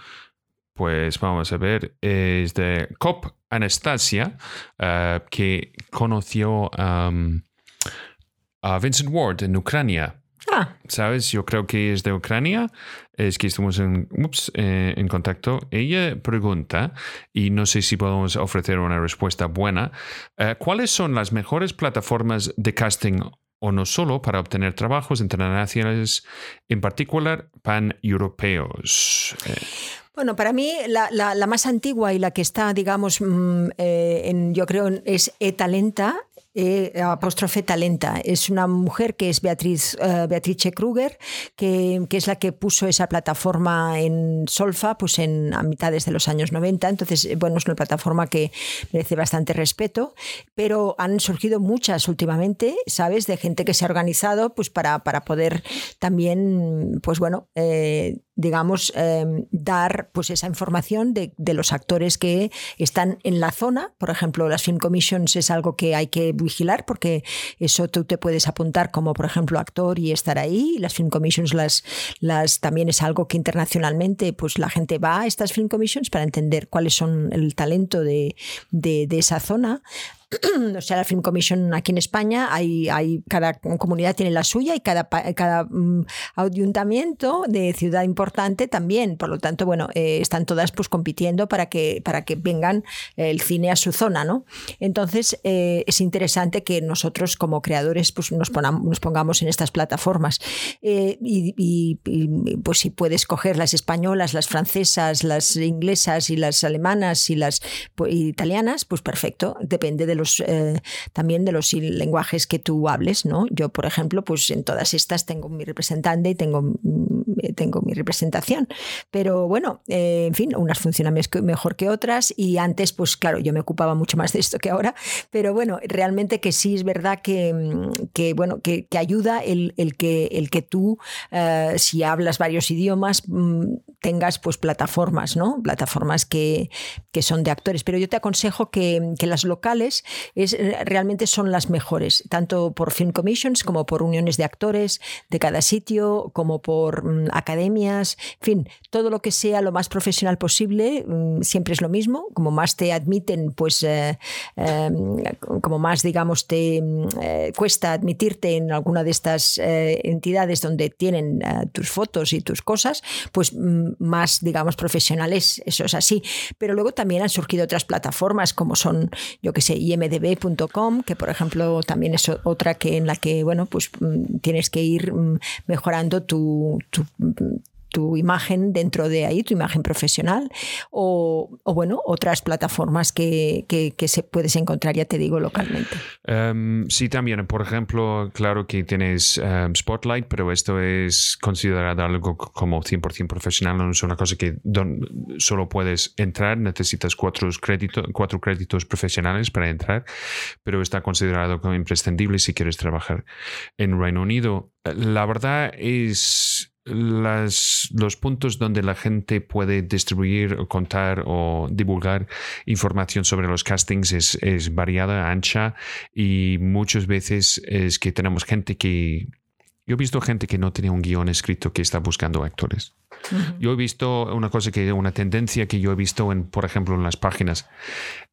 Pues vamos a ver, es de Cop Anastasia, eh, que conoció a Vincent Ward en Ucrania. Ah. ¿Sabes? Yo creo que es de Ucrania. Es que estamos en, eh, en contacto. Ella pregunta, y no sé si podemos ofrecer una respuesta buena, eh, ¿cuáles son las mejores plataformas de casting o no solo para obtener trabajos internacionales, en particular pan-europeos? Bueno, para mí la, la, más antigua y la que está, digamos, mm, eh, en, yo creo es E-Talenta, e, apóstrofe Talenta. Es una mujer que es Beatriz, uh, Beatrice Kruger, que, que, es la que puso esa plataforma en Solfa pues en, a mitades de los años 90. Entonces, bueno, es una plataforma que merece bastante respeto, pero han surgido muchas últimamente, ¿sabes? De gente que se ha organizado pues para, para poder también, pues bueno, eh, digamos, em, dar pues esa información de, de, los actores que están en la zona. Por ejemplo, las Film Commissions es algo que hay que vigilar porque eso tú te puedes apuntar como, por ejemplo, actor y estar ahí. Las Film Commissions las, las, también es algo que internacionalmente pues la gente va a estas Film Commissions para entender cuáles son el talento de, de, de esa zona. o sea, la Film Commission aquí en España, hay, hay, cada comunidad tiene la suya y cada, cada mm, ayuntamiento de ciudad importante también. Por lo tanto, bueno, eh, están todas pues compitiendo para que, para que vengan el cine a su zona, ¿no? Entonces, eh, es interesante que nosotros como creadores pues, nos, pongamos en estas plataformas. Eh, y, pues si puedes coger las españolas, las francesas, las inglesas y las alemanas y las pues, italianas, pues perfecto, depende de los eh, también de los lenguajes que tú hables, ¿no? Yo, por ejemplo, pues en todas estas tengo mi representante y tengo, tengo mi representación. Pero bueno, eh, en fin, unas funcionan mejor que otras y antes, pues claro, yo me ocupaba mucho más de esto que ahora, pero bueno, realmente que sí es verdad que, mm, bueno, que, ayuda el, que, el que tú, eh, si hablas varios idiomas, mm, tengas pues plataformas, ¿no? Plataformas que, que, son de actores. Pero yo te aconsejo que, que las locales es, eh, realmente son las mejores, tanto por film commissions como por uniones de actores de cada sitio, como por mm, academias, en fin, todo lo que sea lo más profesional posible, mm, siempre es lo mismo, como más te admiten, pues eh, em, como más, digamos, te mm, eh, cuesta admitirte en alguna de estas entidades donde tienen tus fotos y tus cosas, pues más, digamos, profesionales, eso es así. Pero luego también han surgido otras plataformas como son, yo que sé, IM imdb.com, que por ejemplo también es otra que en la que bueno, pues mm, tienes que ir mm, mejorando tu tu imagen dentro de ahí, tu imagen profesional, o, bueno, otras plataformas que, que, se puedes encontrar, ya te digo, localmente. Em, sí, también, por ejemplo, claro que tienes em, Spotlight, pero esto es considerado algo como 100% profesional, no es una cosa que solo puedes entrar, necesitas cuatro créditos, cuatro créditos profesionales para entrar, pero está considerado como imprescindible si quieres trabajar en Reino Unido. La verdad es las, los puntos donde la gente puede distribuir, contar o divulgar información sobre los castings es, es variada, ancha y muchas veces es que tenemos gente que Yo he visto gente que no tenía un guion escrito que está buscando actores. Yo he visto una cosa que, una tendencia que yo he visto en, por ejemplo, en las páginas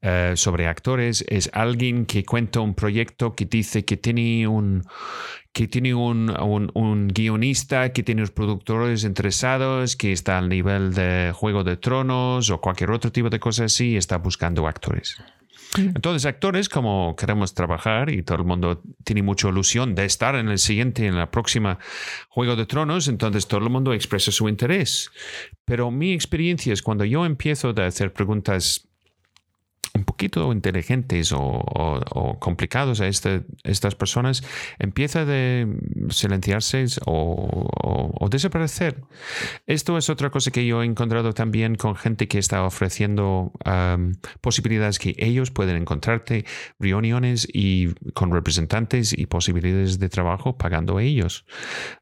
eh, sobre actores, es alguien que cuenta un proyecto que dice que tiene un, que tiene un, un, guionista, que tiene los productores interesados, que está al nivel de Juego de Tronos o cualquier otro tipo de cosas así, y está buscando actores. Entonces, actores, como queremos trabajar y todo el mundo tiene mucha ilusión de estar en el siguiente, en la próxima Juego de Tronos, entonces todo el mundo expresa su interés. Pero mi experiencia es cuando yo empiezo a hacer preguntas un poquito inteligentes o, complicados a este, estas personas, empieza de silenciarse o, desaparecer. Esto es otra cosa que yo he encontrado también con gente que está ofreciendo posibilidades que ellos pueden encontrarte, reuniones y con representantes y posibilidades de trabajo pagando a ellos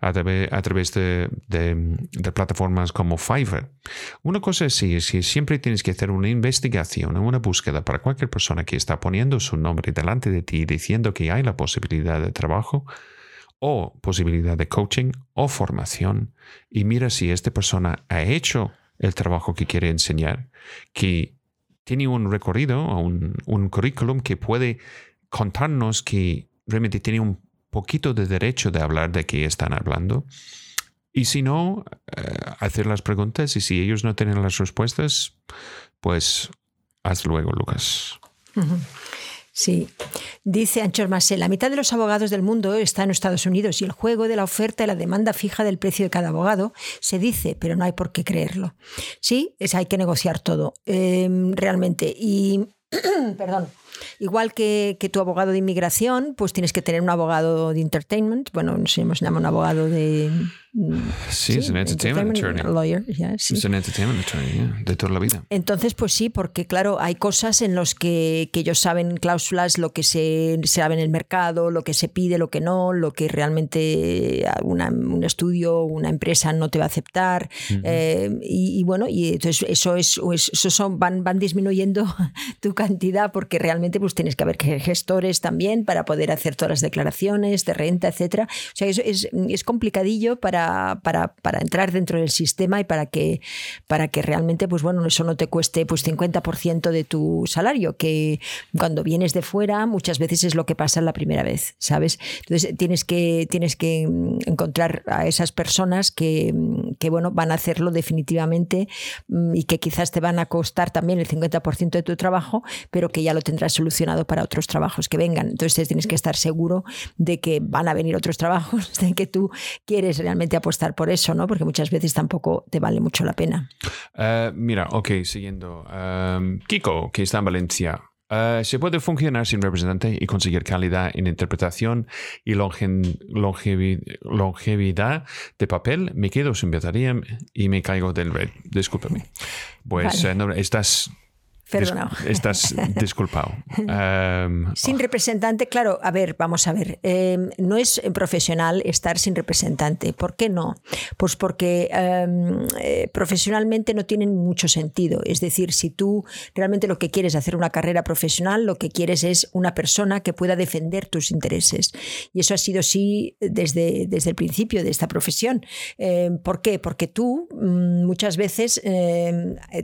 a, través, de, de, plataformas como Fiverr. Una cosa es si siempre tienes que hacer una investigación, una búsqueda para cualquier persona que está poniendo su nombre delante de ti diciendo que hay la posibilidad de trabajo o posibilidad de coaching o formación y mira si esta persona ha hecho el trabajo que quiere enseñar, que tiene un recorrido o un, un currículum que puede contarnos que realmente tiene un poquito de derecho de hablar de qué están hablando. Y si no, eh, hacer las preguntas y si ellos no tienen las respuestas, pues Haz luego, Lucas. Sí. Dice Anchor Massé, la mitad de los abogados del mundo está en Estados Unidos y el juego de la oferta y la demanda fija del precio de cada abogado se dice, pero no hay por qué creerlo. Sí, es, hay que negociar todo, em, realmente. Y, perdón, igual que, tu abogado de inmigración, pues tienes que tener un abogado de entertainment, bueno, no sé se llama, un abogado de Sí, es un entertainment, attorney. Es un entertainment attorney, de toda la vida. Entonces, pues sí, porque claro, hay cosas en las que, que, ellos saben cláusulas, lo que se, sabe en el mercado, lo que se pide, lo que no, lo que realmente un estudio, una empresa no te va a aceptar. Eh, y, bueno, y entonces eso es, eso son, van, van disminuyendo tu cantidad porque realmente pues tienes que haber gestores también para poder hacer todas las declaraciones de renta, etcétera. O sea, es, es, es complicadillo para para, entrar dentro del sistema y para que, para que realmente, pues bueno, eso no te cueste pues 50% de tu salario, que cuando vienes de fuera muchas veces es lo que pasa la primera vez, ¿sabes? Entonces tienes que, tienes que encontrar a esas personas que, que bueno, van a hacerlo definitivamente mm, y que quizás te van a costar también el 50% de tu trabajo, pero que ya lo tendrás solucionado para otros trabajos que vengan. Entonces tienes que estar seguro de que van a venir otros trabajos, de que tú quieres realmente apostar por eso, ¿no? Porque muchas veces tampoco te vale mucho la pena. Eh, mira, ok, siguiendo. Em, Kiko, que está en Valencia. Eh, ¿Se puede funcionar sin representante y conseguir calidad en interpretación y longevidad de papel? Me quedo sin batería y me caigo del red. Discúlpame. Pues eh, estás Perdonado. estás disculpado. Em, sin representante, claro, a ver, vamos a ver. Em, no es profesional estar sin representante. ¿Por qué no? Pues porque em, eh, profesionalmente no tienen mucho sentido. Es decir, si tú realmente lo que quieres es hacer una carrera profesional, lo que quieres es una persona que pueda defender tus intereses. Y eso ha sido así desde, desde el principio de esta profesión. ¿Por qué? Porque tú mm, muchas veces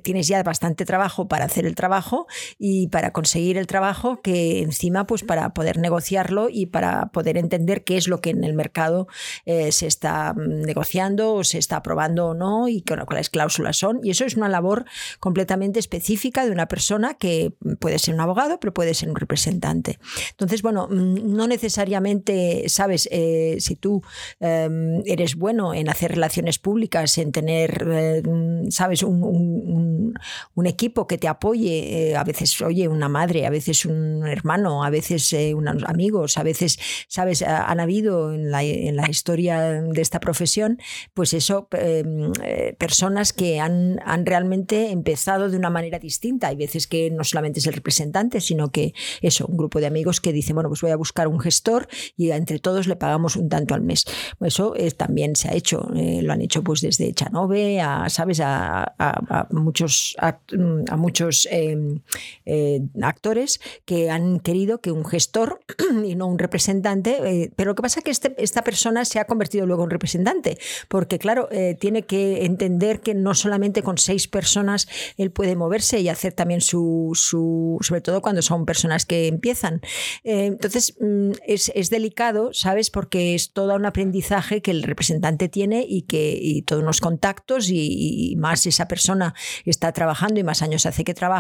tienes ya bastante trabajo para hacer el trabajo y para conseguir el trabajo que encima pues para poder negociarlo y para poder entender qué es lo que en el mercado eh, se está mm, negociando o se está aprobando o no y cuáles cláusulas son. Y eso es una labor completamente específica de una persona que puede ser un abogado, pero puede ser un representante. Entonces, bueno, mm, no necesariamente, sabes, eh, si tú em, eres bueno en hacer relaciones públicas, en tener, eh, sabes, un, un equipo que te apoye, eh, a veces, oye, una madre, a veces un hermano, a veces eh, unos amigos, a veces, ¿sabes? Han habido en la, en historia de esta profesión, pues eso, eh, personas que han, han realmente empezado de una manera distinta. Hay veces que no solamente es el representante, sino que eso, un grupo de amigos que dicen, bueno, pues voy a buscar un gestor y entre todos le pagamos un tanto al mes. Eso también se ha hecho, lo han hecho pues desde Chanove a, ¿sabes? A, muchos, a, muchos em, eh, actores que han querido que un gestor y no un representante, eh, pero lo que pasa es que este, esta persona se ha convertido luego en representante, porque claro, eh, tiene que entender que no solamente con seis personas él puede moverse y hacer también su, su sobre todo cuando son personas que empiezan. entonces, mm, es, es, delicado, ¿sabes? Porque es todo un aprendizaje que el representante tiene y que y todos los contactos y, y más esa persona está trabajando y más años hace que trabaja,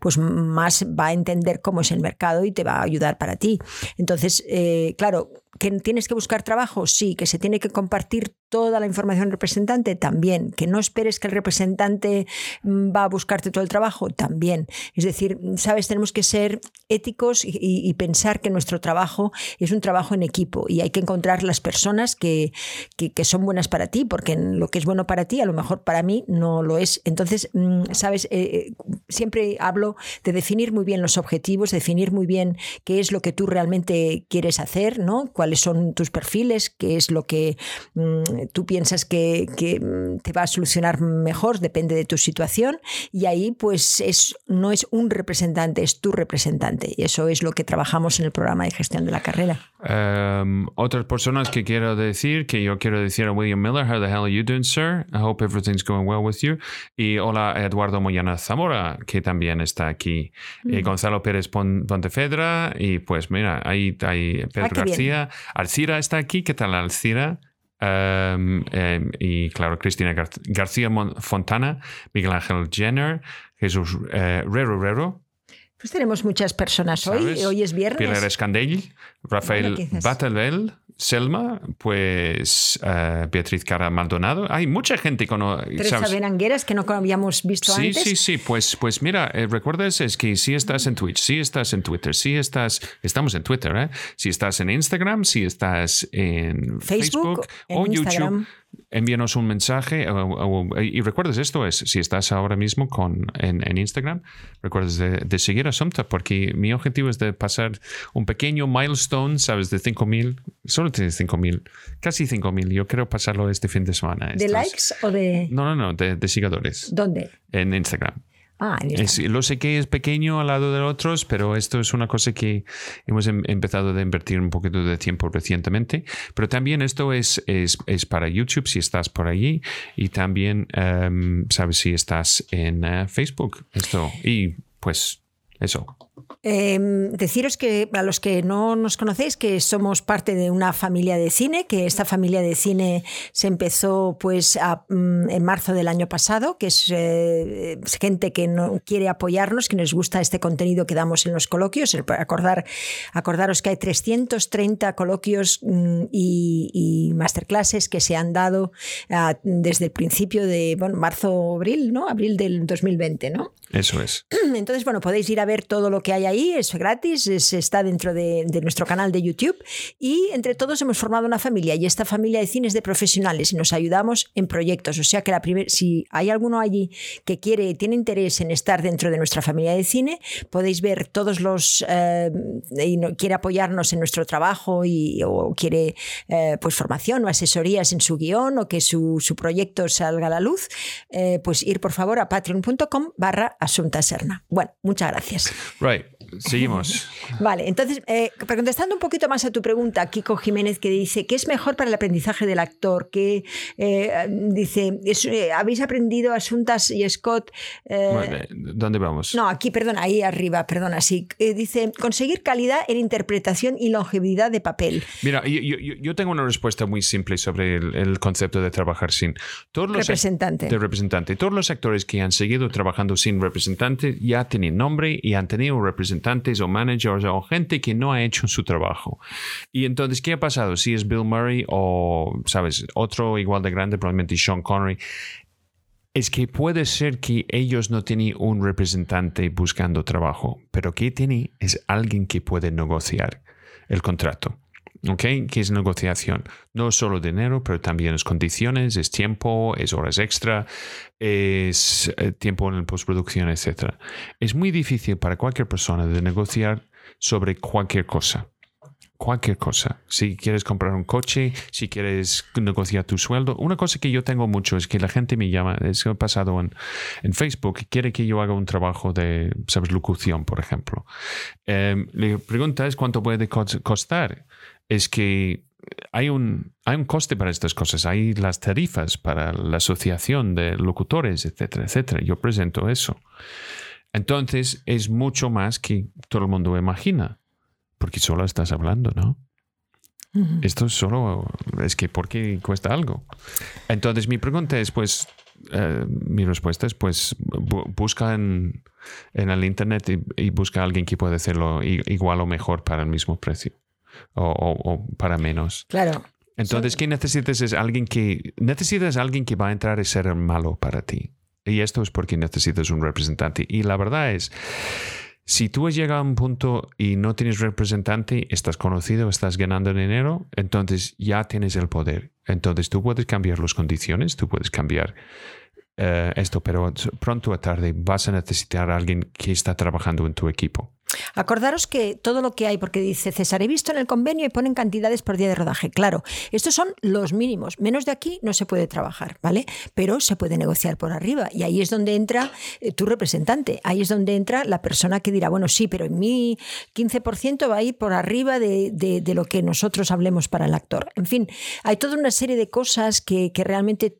pues más va a entender cómo es el mercado y te va a ayudar para ti. Entonces, eh, claro, ¿Que tienes que buscar trabajo? Sí. ¿Que se tiene que compartir toda la información representante? También. ¿Que no esperes que el representante mm, va a buscarte todo el trabajo? También. Es decir, sabes, tenemos que ser éticos y, pensar que nuestro trabajo es un trabajo en equipo y hay que encontrar las personas que, que, son buenas para ti, porque lo que es bueno para ti, a lo mejor para mí no lo es. Entonces, mm, sabes, eh, eh, siempre hablo de definir muy bien los objetivos, definir muy bien qué es lo que tú realmente quieres hacer, ¿no? cuáles son tus perfiles, qué es lo que mm, tú piensas que, mm, te va a solucionar mejor, depende de tu situación. Y ahí, pues, es, no es un representante, es tu representante. Y eso es lo que trabajamos en el programa de gestión de la carrera. Um, otras personas que quiero decir, que yo quiero decir a William Miller, how the hell are you doing, sir? I hope everything's going well with you. Y hola Eduardo Moyana Zamora, que también está aquí. Mm. Gonzalo Pérez Pontefedra. Y pues mira, ahí hay Pedro ah, García. Alcira está aquí. ¿Qué tal, Alcira? Um, em, y claro, Cristina García Fontana, Miguel Ángel Jenner, Jesús eh, Rero Rero. Pues tenemos muchas personas hoy. Hoy es viernes. Pilar Escandell, Rafael Batelbel, Selma, pues uh, Beatriz Cara Maldonado. Hay mucha gente con. Teresa Benangueras que no habíamos visto sí, antes. Sí, sí, sí. Pues, pues mira, eh, recuerdas es que si estás en Twitch, si estás en Twitter, si estás. Estamos en Twitter, ¿eh? Si estás en Instagram, si estás en Facebook, o YouTube envíanos un mensaje y recuerdes esto es, si estás ahora mismo con, en, Instagram, recuerdes de, seguir a Sumta porque mi objetivo es de pasar un pequeño milestone, ¿sabes? De 5.000, solo tienes 5.000, casi 5.000, yo quiero pasarlo este fin de semana. ¿De likes o de...? No, no, no, de, de seguidores. ¿Dónde? En Instagram. Ah, lo sé que es pequeño al lado de otros, pero esto es una cosa que hemos em, empezado a invertir un poquito de tiempo recientemente. Pero también esto es, es, es para YouTube si estás por allí y también, em, sabes, si estás en eh, Facebook. Esto, y pues eso. Em, deciros que a los que no nos conocéis que somos parte de una familia de cine, que esta familia de cine se empezó pues mm, en marzo del año pasado, que es eh, gente que no quiere apoyarnos, que nos gusta este contenido que damos en los coloquios. Acordar, acordaros que hay 330 coloquios mm, y, masterclasses que se han dado ah, desde el principio de bueno, marzo, abril, ¿no? Abril del 2020, ¿no? Eso es. Entonces, bueno, podéis ir a ver todo lo que hay ahí, es gratis, está dentro de, nuestro canal de YouTube y entre todos hemos formado una familia y esta familia de cines de profesionales y nos ayudamos en proyectos. O sea que la si hay alguno allí que quiere, tiene interés en estar dentro de nuestra familia de cine, podéis ver todos los eh, y quiere apoyarnos en nuestro trabajo y, o quiere eh, pues formación o asesorías en su guion o que su, proyecto salga a la luz, eh, pues ir por favor a patreon.com barra Asunta Serna. Bueno, muchas gracias. Seguimos. Vale, entonces, eh, contestando un poquito más a tu pregunta, Kiko Jiménez, que dice, ¿qué es mejor para el aprendizaje del actor? Que eh, dice, eh, ¿habéis aprendido Asuntas y Scott? ¿Dónde vamos? No, aquí, perdón, ahí arriba, perdona, sí. dice, conseguir calidad en interpretación y longevidad de papel. Mira, yo, tengo una respuesta muy simple sobre el, concepto de trabajar sin. Todos los representante. De representante. Todos los actores que han seguido trabajando sin representante ya tienen nombre y han tenido un representante o managers o gente que no ha hecho su trabajo. Y entonces, ¿qué ha pasado? Si es Bill Murray o, sabes, otro igual de grande, probablemente Sean Connery, es que puede ser que ellos no tienen un representante buscando trabajo, pero que tiene es alguien que puede negociar el contrato. ¿Ok? ¿Qué es negociación? No solo dinero, pero también es condiciones, es tiempo, es horas extra, es eh, tiempo en la postproducción, etc. Es muy difícil para cualquier persona de negociar sobre cualquier cosa. cualquier cosa. Si quieres comprar un coche, si quieres negociar tu sueldo. Una cosa que yo tengo mucho es que la gente me llama, es que he pasado en, en Facebook, quiere que yo haga un trabajo de, ¿sabes?, locución, por ejemplo. Eh, le preguntas cuánto puede costar. Es que hay un, hay un coste para estas cosas, hay las tarifas para la asociación de locutores, etcétera, etcétera. Yo presento eso. Entonces es mucho más que todo el mundo imagina, porque solo estás hablando, ¿no? Esto es solo, es que ¿por qué cuesta algo? Entonces mi pregunta es, pues, eh, mi respuesta es, pues, busca en, el Internet y, busca a alguien que pueda hacerlo igual o mejor para el mismo precio o, para menos. Claro. Entonces, ¿qué necesitas? Es alguien que necesitas alguien que va a entrar y ser malo para ti. Y esto es porque necesitas un representante. Y la verdad es, si tú has llegado a un punto y no tienes representante, estás conocido, estás ganando dinero, entonces ya tienes el poder. Entonces tú puedes cambiar las condiciones, tú puedes cambiar eh, esto, pero pronto o tarde vas a necesitar a alguien que está trabajando en tu equipo. Acordaros que todo lo que hay, porque dice César, he visto en el convenio y ponen cantidades por día de rodaje. Claro, estos son los mínimos. Menos de aquí no se puede trabajar, ¿vale? Pero se puede negociar por arriba. Y ahí es donde entra eh, tu representante. Ahí es donde entra la persona que dirá, bueno, sí, pero en mi 15% va a ir por arriba de, lo que nosotros hablemos para el actor. En fin, hay toda una serie de cosas que, que realmente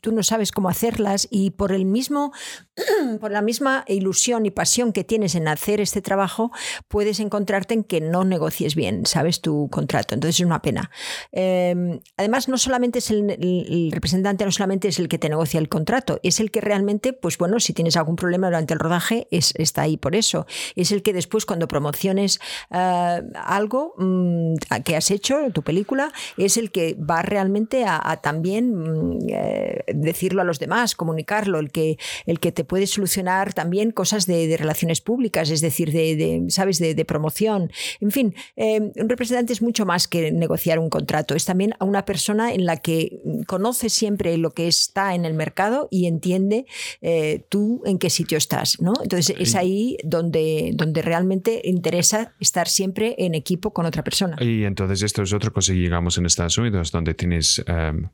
tú no sabes cómo hacerlas y por el mismo por la misma ilusión y pasión que tienes en hacer este trabajo, puedes encontrarte en que no negocies bien, ¿sabes? Tu contrato. Entonces es una pena. Em, además, no solamente es el, representante, no solamente es el que te negocia el contrato, es el que realmente, pues bueno, si tienes algún problema durante el rodaje, es, está ahí por eso. Es el que después, cuando promociones eh, algo mm, que has hecho, tu película, es el que va realmente a, también mm, eh, decirlo a los demás, comunicarlo, el que, el que te puede solucionar también cosas de, relaciones públicas, es decir, de, ¿sabes?, de, promoción. En fin, eh, un representante es mucho más que negociar un contrato, es también a una persona en la que conoce siempre lo que está en el mercado y entiende eh, tú en qué sitio estás, ¿no? Entonces es ahí donde, donde realmente interesa estar siempre en equipo con otra persona. Y entonces esto es otra cosa que llegamos en Estados Unidos, donde tienes em,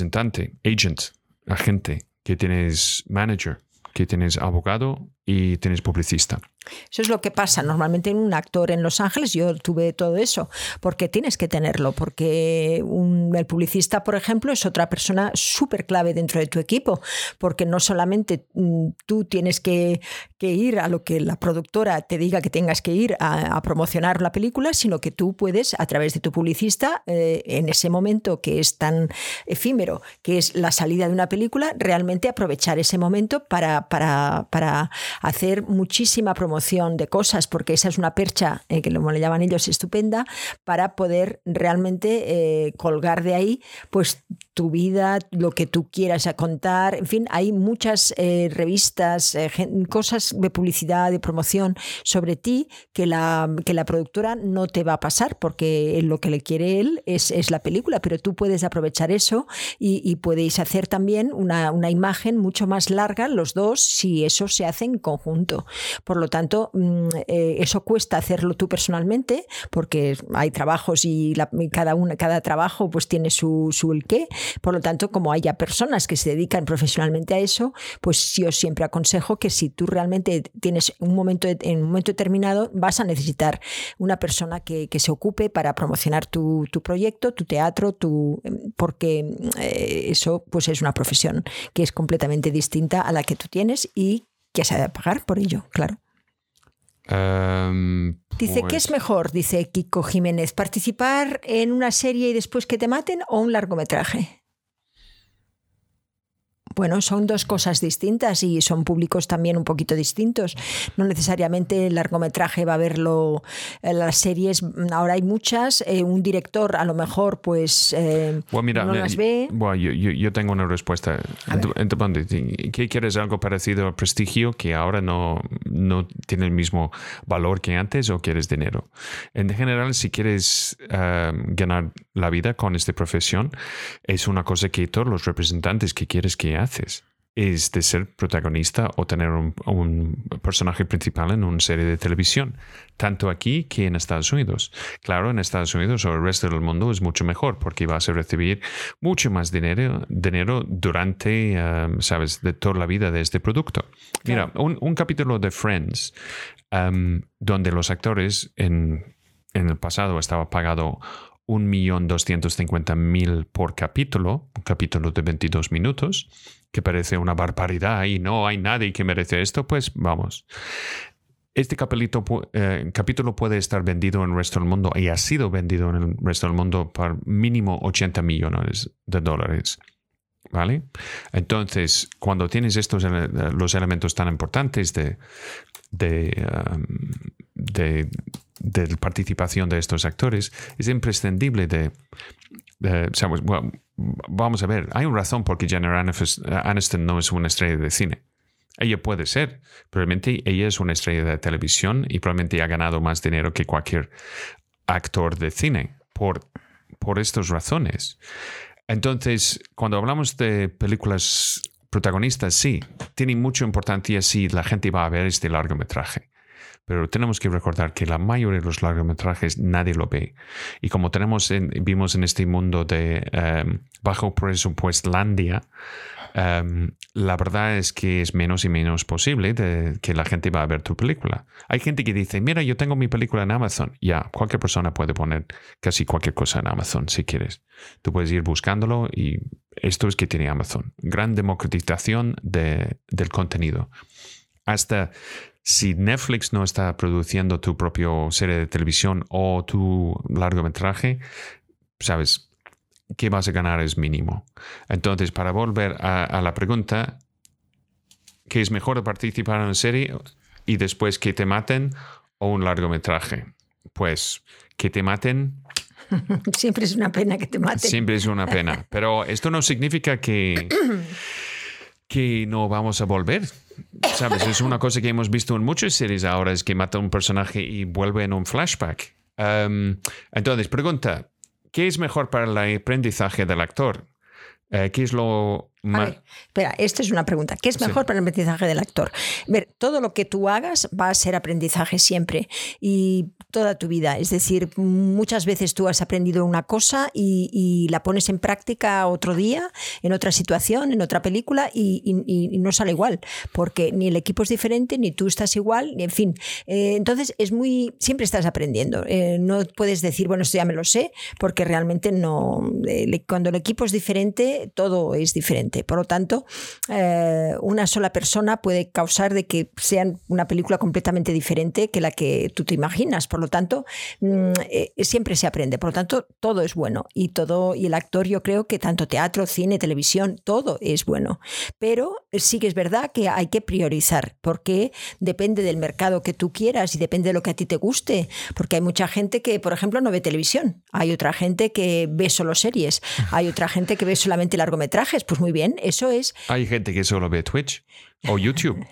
representante, agent, agente, que tienes manager, que tienes abogado y tienes publicista. Eso es lo que pasa normalmente en un actor en Los Ángeles. Yo tuve todo eso, porque tienes que tenerlo, porque el publicista, por ejemplo, es otra persona súper clave dentro de tu equipo, porque no solamente mm, tú tienes que, ir a lo que la productora te diga que tengas que ir a, promocionar la película, sino que tú puedes, a través de tu publicista, eh, en ese momento que es tan efímero, que es la salida de una película, realmente aprovechar ese momento para, para, para hacer muchísima promoción de cosas, porque esa es una percha, eh, que como le llaman ellos, estupenda, para poder realmente eh, colgar de ahí pues tu vida, lo que tú quieras contar. En fin, hay muchas eh, revistas, cosas de publicidad, de promoción sobre ti que la, que la productora no te va a pasar, porque lo que le quiere él es, es la película, pero tú puedes aprovechar eso y, y podéis hacer también una, una imagen mucho más larga los dos si eso se hace conjunto. Por lo tanto, mm, eh, eso cuesta hacerlo tú personalmente, porque hay trabajos y, cada, una, cada trabajo pues tiene su, su el qué. Por lo tanto, como haya personas que se dedican profesionalmente a eso, pues yo siempre aconsejo que si tú realmente tienes un momento, en un momento determinado, vas a necesitar una persona que, se ocupe para promocionar tu, proyecto, tu teatro, tu, porque eh, eso pues es una profesión que es completamente distinta a la que tú tienes y que se ha de pagar por ello, claro. Em, dice, ¿qué es pues mejor? Dice Kiko Jiménez, participar en una serie y después que te maten o un largometraje. Bueno, son dos cosas distintas y son públicos también un poquito distintos. No necesariamente el largometraje va a verlo, eh, las series, ahora hay muchas, eh, un director a lo mejor pues eh, no las ve. Bueno, yo, tengo una respuesta. ¿Qué quieres algo parecido al prestigio que ahora no, no tiene el mismo valor que antes o quieres dinero? En general, si quieres ganar la vida con esta profesión, es una cosa que todos los representantes que quieres que haces. es de ser protagonista o tener un, personaje principal en una serie de televisión, tanto aquí que en Estados Unidos. Claro, en Estados Unidos o el resto del mundo es mucho mejor porque vas a recibir mucho más dinero, dinero durante, um, sabes, de toda la vida de este producto. Mira, un, capítulo de Friends um, donde los actores en, en el pasado estaba pagado 1.250.000 por capítulo, un capítulo de 22 minutos, que parece una barbaridad y no hay nadie que merece esto, pues vamos. Este capítulo, eh, capítulo puede estar vendido en el resto del mundo y ha sido vendido en el resto del mundo por mínimo 80 millones de dólares. ¿Vale? Entonces, cuando tienes estos los elementos tan importantes de, de, um, de, de participación de estos actores, es imprescindible de, vamos a ver, hay una razón por qué Jennifer Aniston no es una estrella de cine. Ella puede ser, probablemente ella es una estrella de televisión y probablemente ha ganado más dinero que cualquier actor de cine por, por estas razones. Entonces, cuando hablamos de películas protagonistas, sí, tiene mucha importancia si la gente va a ver este largometraje. Pero tenemos que recordar que la mayoría de los largometrajes nadie lo ve. Y como tenemos vimos en este mundo de em, bajo presupuestlandia, um, la verdad es que es menos y menos posible que la gente va a ver tu película. Hay gente que dice, mira, yo tengo mi película en Amazon. Ya, cualquier persona puede poner casi cualquier cosa en Amazon si quieres. Tú puedes ir buscándolo y esto es que tiene Amazon. Gran democratización de, del contenido. Hasta si Netflix no está produciendo tu propia serie de televisión o tu largometraje, sabes, ¿qué vas a ganar es mínimo. Entonces, para volver a, la pregunta, ¿qué es mejor participar en una serie y después que te maten o un largometraje? Pues que te maten. Siempre es una pena que te maten. Siempre es una pena. Pero esto no significa que, que no vamos a volver. ¿Sabes? Es una cosa que hemos visto en muchas series ahora, es que mata a un personaje y vuelve en un flashback. Um, entonces, pregunta, ¿qué es mejor para el aprendizaje del actor? Eh, ¿Qué es lo más... espera, esta es una pregunta. ¿Qué es mejor para el aprendizaje del actor? Ver, todo lo que tú hagas va a ser aprendizaje siempre y toda tu vida. Es decir, muchas veces tú has aprendido una cosa y, la pones en práctica otro día, en otra situación, en otra película y, no sale igual, porque ni el equipo es diferente, ni tú estás igual, en fin. Eh, entonces, es muy... Siempre estás aprendiendo. Eh, no puedes decir, bueno, esto ya me lo sé, porque realmente no... cuando el equipo es diferente, todo es diferente. Por lo tanto, eh, una sola persona puede causar de que sea una película completamente diferente que la que tú te imaginas. Por lo tanto, mm, eh, siempre se aprende. Por lo tanto, todo es bueno. Y todo, y el actor, yo creo que tanto teatro, cine, televisión, todo es bueno. Pero sí que es verdad que hay que priorizar, porque depende del mercado que tú quieras y depende de lo que a ti te guste. Porque hay mucha gente que, por ejemplo, no ve televisión. Hay otra gente que ve solo series. Hay otra gente que ve solamente largometrajes. Pues muy bien, eso es. Hay gente que solo ve Twitch o YouTube.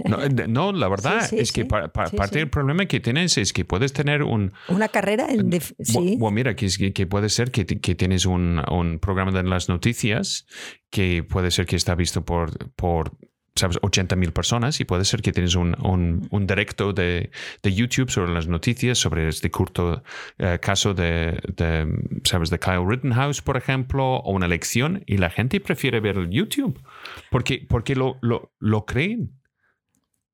No, la verdad es que parte del problema que tienes es que puedes tener un... Una carrera en... sí. Bueno, mira, que, que, puede ser que, que tienes un, un, programa de las noticias que puede ser que está visto por, por sabes, 80 mil personas y puede ser que tienes un, un, directo de, de, YouTube sobre las noticias, sobre este corto eh, caso de, de, sabes, de Kyle Rittenhouse, por ejemplo, o una elección y la gente prefiere ver el YouTube porque, porque lo, lo, lo creen.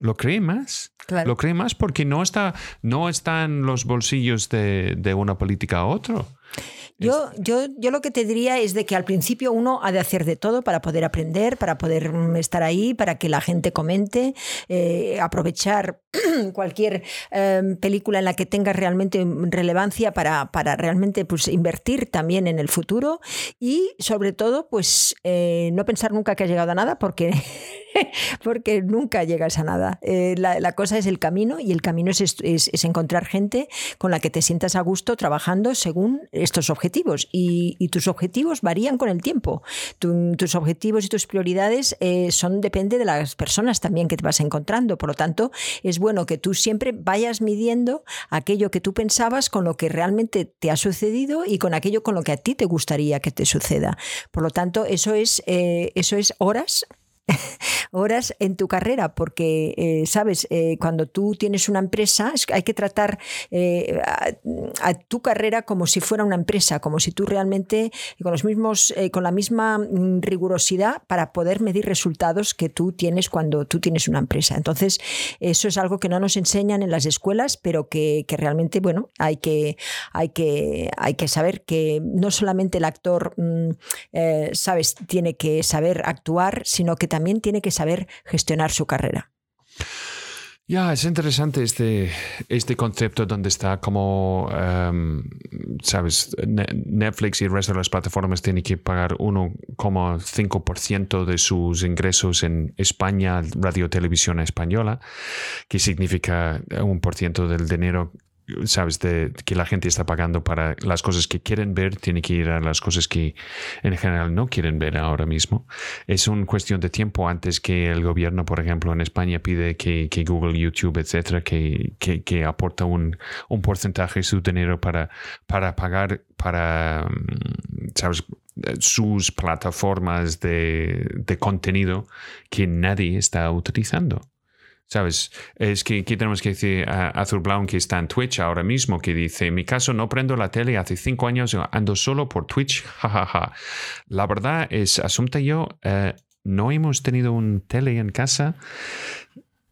Lo cree más. Lo cree más porque no está, no está en los bolsillos de, de una política a otro. Yo, yo, yo lo que te diría es de que al principio uno ha de hacer de todo para poder aprender, para poder mm, estar ahí, para que la gente comente, eh, aprovechar cualquier em, película en la que tenga realmente relevancia para, para realmente pues, invertir también en el futuro y sobre todo pues eh, no pensar nunca que ha llegado a nada porque porque nunca llegas a nada. Eh, la, cosa es el camino y el camino es, encontrar gente con la que te sientas a gusto trabajando según estos objetivos. Y, tus objetivos varían con el tiempo. tus objetivos y tus prioridades eh, son depende de las personas también que te vas encontrando. Por lo tanto, es bueno que tú siempre vayas midiendo aquello que tú pensabas con lo que realmente te ha sucedido y con aquello con lo que a ti te gustaría que te suceda. Por lo tanto, eso es, eh, eso es horas horas en tu carrera, porque, eh, sabes, eh, cuando tú tienes una empresa, hay que tratar eh, a, tu carrera como si fuera una empresa, como si tú realmente, con, los mismos, con la misma mm, rigurosidad para poder medir resultados que tú tienes cuando tú tienes una empresa. Entonces, eso es algo que no nos enseñan en las escuelas, pero que, realmente, bueno, hay que, hay, que, hay que saber que no solamente el actor, mm, sabes, tiene que saber actuar, sino que también tiene que saber gestionar su carrera. Ya, es interesante este, este concepto donde está como, em, sabes, Netflix y el resto de las plataformas tienen que pagar 1,5% de sus ingresos en España, radio televisión española, que significa un por ciento del dinero sabes, de que la gente está pagando para las cosas que quieren ver, tiene que ir a las cosas que en general no quieren ver ahora mismo. Es una cuestión de tiempo antes que el gobierno, por ejemplo, en España pide que, Google, YouTube, etcétera, que, que, aporta un, porcentaje de su dinero para, pagar para, mm, sabes, sus plataformas de contenido que nadie está utilizando. ¿Sabes? Es que aquí tenemos que decir a Azul Blau que está en Twitch ahora mismo, que dice, en mi caso no prendo la tele, hace cinco años ando solo por Twitch, jajaja. La verdad es, Asunta y yo eh, no hemos tenido un tele en casa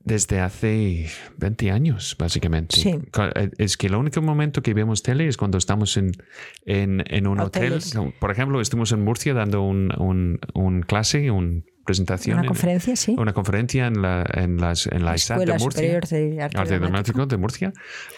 desde hace 20 años, básicamente. Sí. Eh, es que el único momento que vemos tele es cuando estamos en, en, en un hotel. Por ejemplo, estuvimos en Murcia dando un, un, un clase, un presentación. Una conferencia, sí. Una conferencia en la, en las, en la, Escuela de Murcia. de Arte, Dramático de Murcia.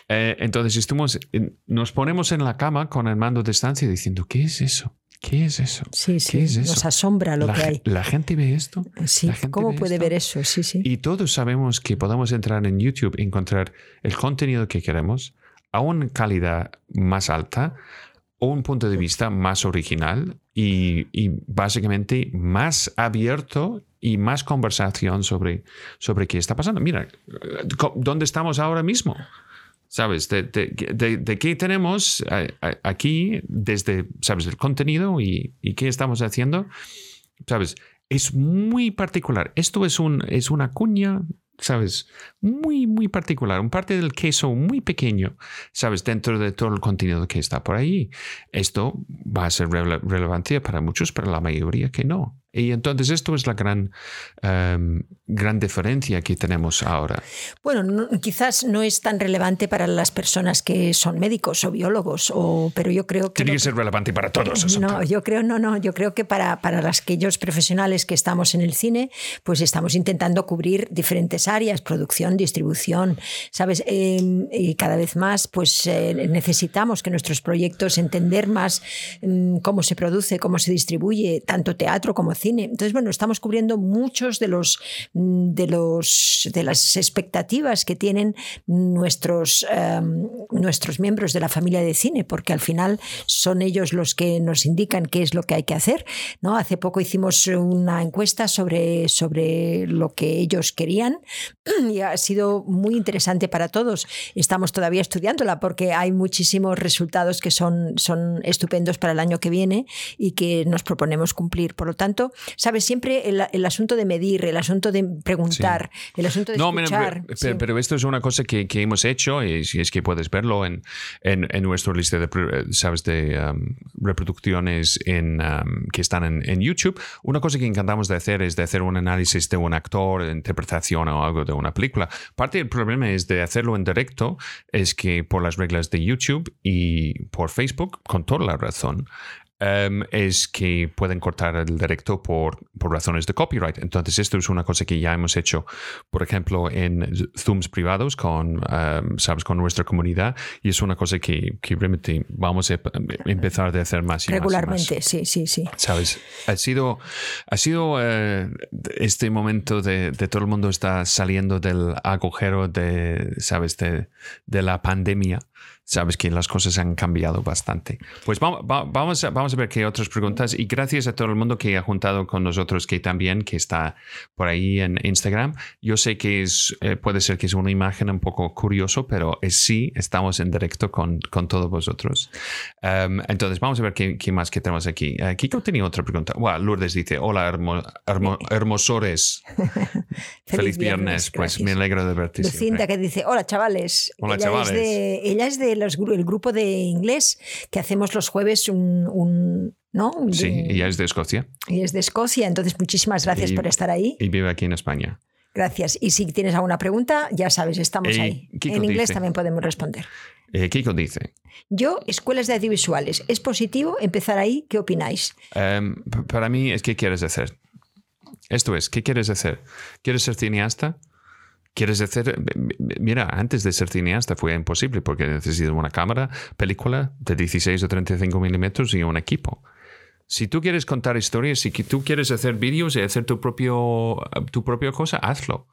Eh, entonces estuvimos, nos ponemos en la cama con el mando de estancia diciendo, ¿qué es eso? ¿Qué es eso? Sí, sí, nos asombra lo que hay. ¿La gente ve esto? Sí, ¿cómo puede ver eso? Sí, sí. Y todos sabemos que podemos entrar en YouTube y encontrar el contenido que queremos a una calidad más alta, un punto de vista más original y, básicamente más abierto y más conversación sobre, sobre qué está pasando. Mira, ¿dónde estamos ahora mismo? ¿Sabes? De, de, qué tenemos aquí desde, ¿sabes? El contenido y, y, qué estamos haciendo. ¿Sabes? Es muy particular. Esto es, un, es una cuña ¿sabes? Muy, muy particular, un parte del queso muy pequeño, ¿sabes? Dentro de todo el contenido que está por ahí. Esto va a ser relevante para muchos, para la mayoría que no. Y entonces esto es la gran, em, gran diferencia que tenemos ahora. Bueno, quizás no es tan relevante para las personas que son médicos o biólogos, o, pero yo creo que... Tiene que, ser relevante para todos. no, yo creo, no, no, yo creo que para, para las, aquellos profesionales que estamos en el cine, pues estamos intentando cubrir diferentes áreas, producción, distribución, ¿sabes? Em, y cada vez más, pues eh, necesitamos que nuestros proyectos entender más em, cómo se produce, cómo se distribuye, tanto teatro como cine entonces, bueno, estamos cubriendo muchos de los de los de las expectativas que tienen nuestros, em, nuestros miembros de la familia de cine, porque al final son ellos los que nos indican qué es lo que hay que hacer. ¿no? Hace poco hicimos una encuesta sobre, sobre lo que ellos querían y ha sido muy interesante para todos. Estamos todavía estudiándola porque hay muchísimos resultados que son, son estupendos para el año que viene y que nos proponemos cumplir. Por lo tanto, sabes, siempre el, asunto de medir, el asunto de preguntar, el asunto de no, escuchar. Pero, esto es una cosa que, hemos hecho y si es que puedes verlo en, en, en nuestra lista de, sabes, de um, reproducciones en, um, que están en, YouTube. Una cosa que encantamos de hacer es de hacer un análisis de un actor, de interpretación o algo de una película. Parte del problema es de hacerlo en directo, es que por las reglas de YouTube y por Facebook, con toda la razón, Em, es que pueden cortar el directo por, por, razones de copyright. Entonces, esto es una cosa que ya hemos hecho, por ejemplo, en Zooms privados con, em, ¿sabes? con nuestra comunidad y es una cosa que, que realmente vamos a empezar a hacer más y Regularmente, sí, sí, sí. ¿Sabes? Ha sido, ha sido eh, este momento de, de, todo el mundo está saliendo del agujero de, ¿sabes? De, de la pandemia sabes que las cosas han cambiado bastante. Pues vamos, vamos, a, vamos a ver qué otras preguntas y gracias a todo el mundo que ha juntado con nosotros, que también, que está por ahí en Instagram. Yo sé que es, eh, puede ser que es una imagen un poco curioso, pero es, sí, estamos en directo con, con todos vosotros. Em, entonces, vamos a ver qué, qué, más que tenemos aquí. Uh, Kiko tenía otra pregunta. Lourdes dice, hola hermosores. Feliz, viernes. Pues me alegro de verte. Lucinda que dice, hola chavales. Hola chavales. ella es de el grupo de inglés que hacemos los jueves un... ¿no? sí, ella es de Escocia. Y es de Escocia, entonces muchísimas gracias por estar ahí. Y vive aquí en España. Gracias. Y si tienes alguna pregunta, ya sabes, estamos ahí. en inglés también podemos responder. Eh, Kiko dice. Yo, escuelas de audiovisuales. ¿Es positivo empezar ahí? ¿Qué opináis? Em, para mí es qué quieres hacer. Esto es, ¿qué quieres hacer? ¿Quieres ser cineasta? ¿Quieres hacer? Mira, antes de ser cineasta fue imposible porque necesitas una cámara, película de 16 o 35 milímetros y un equipo. Si tú quieres contar historias, si tú quieres hacer vídeos y hacer tu propio, tu propia cosa, hazlo.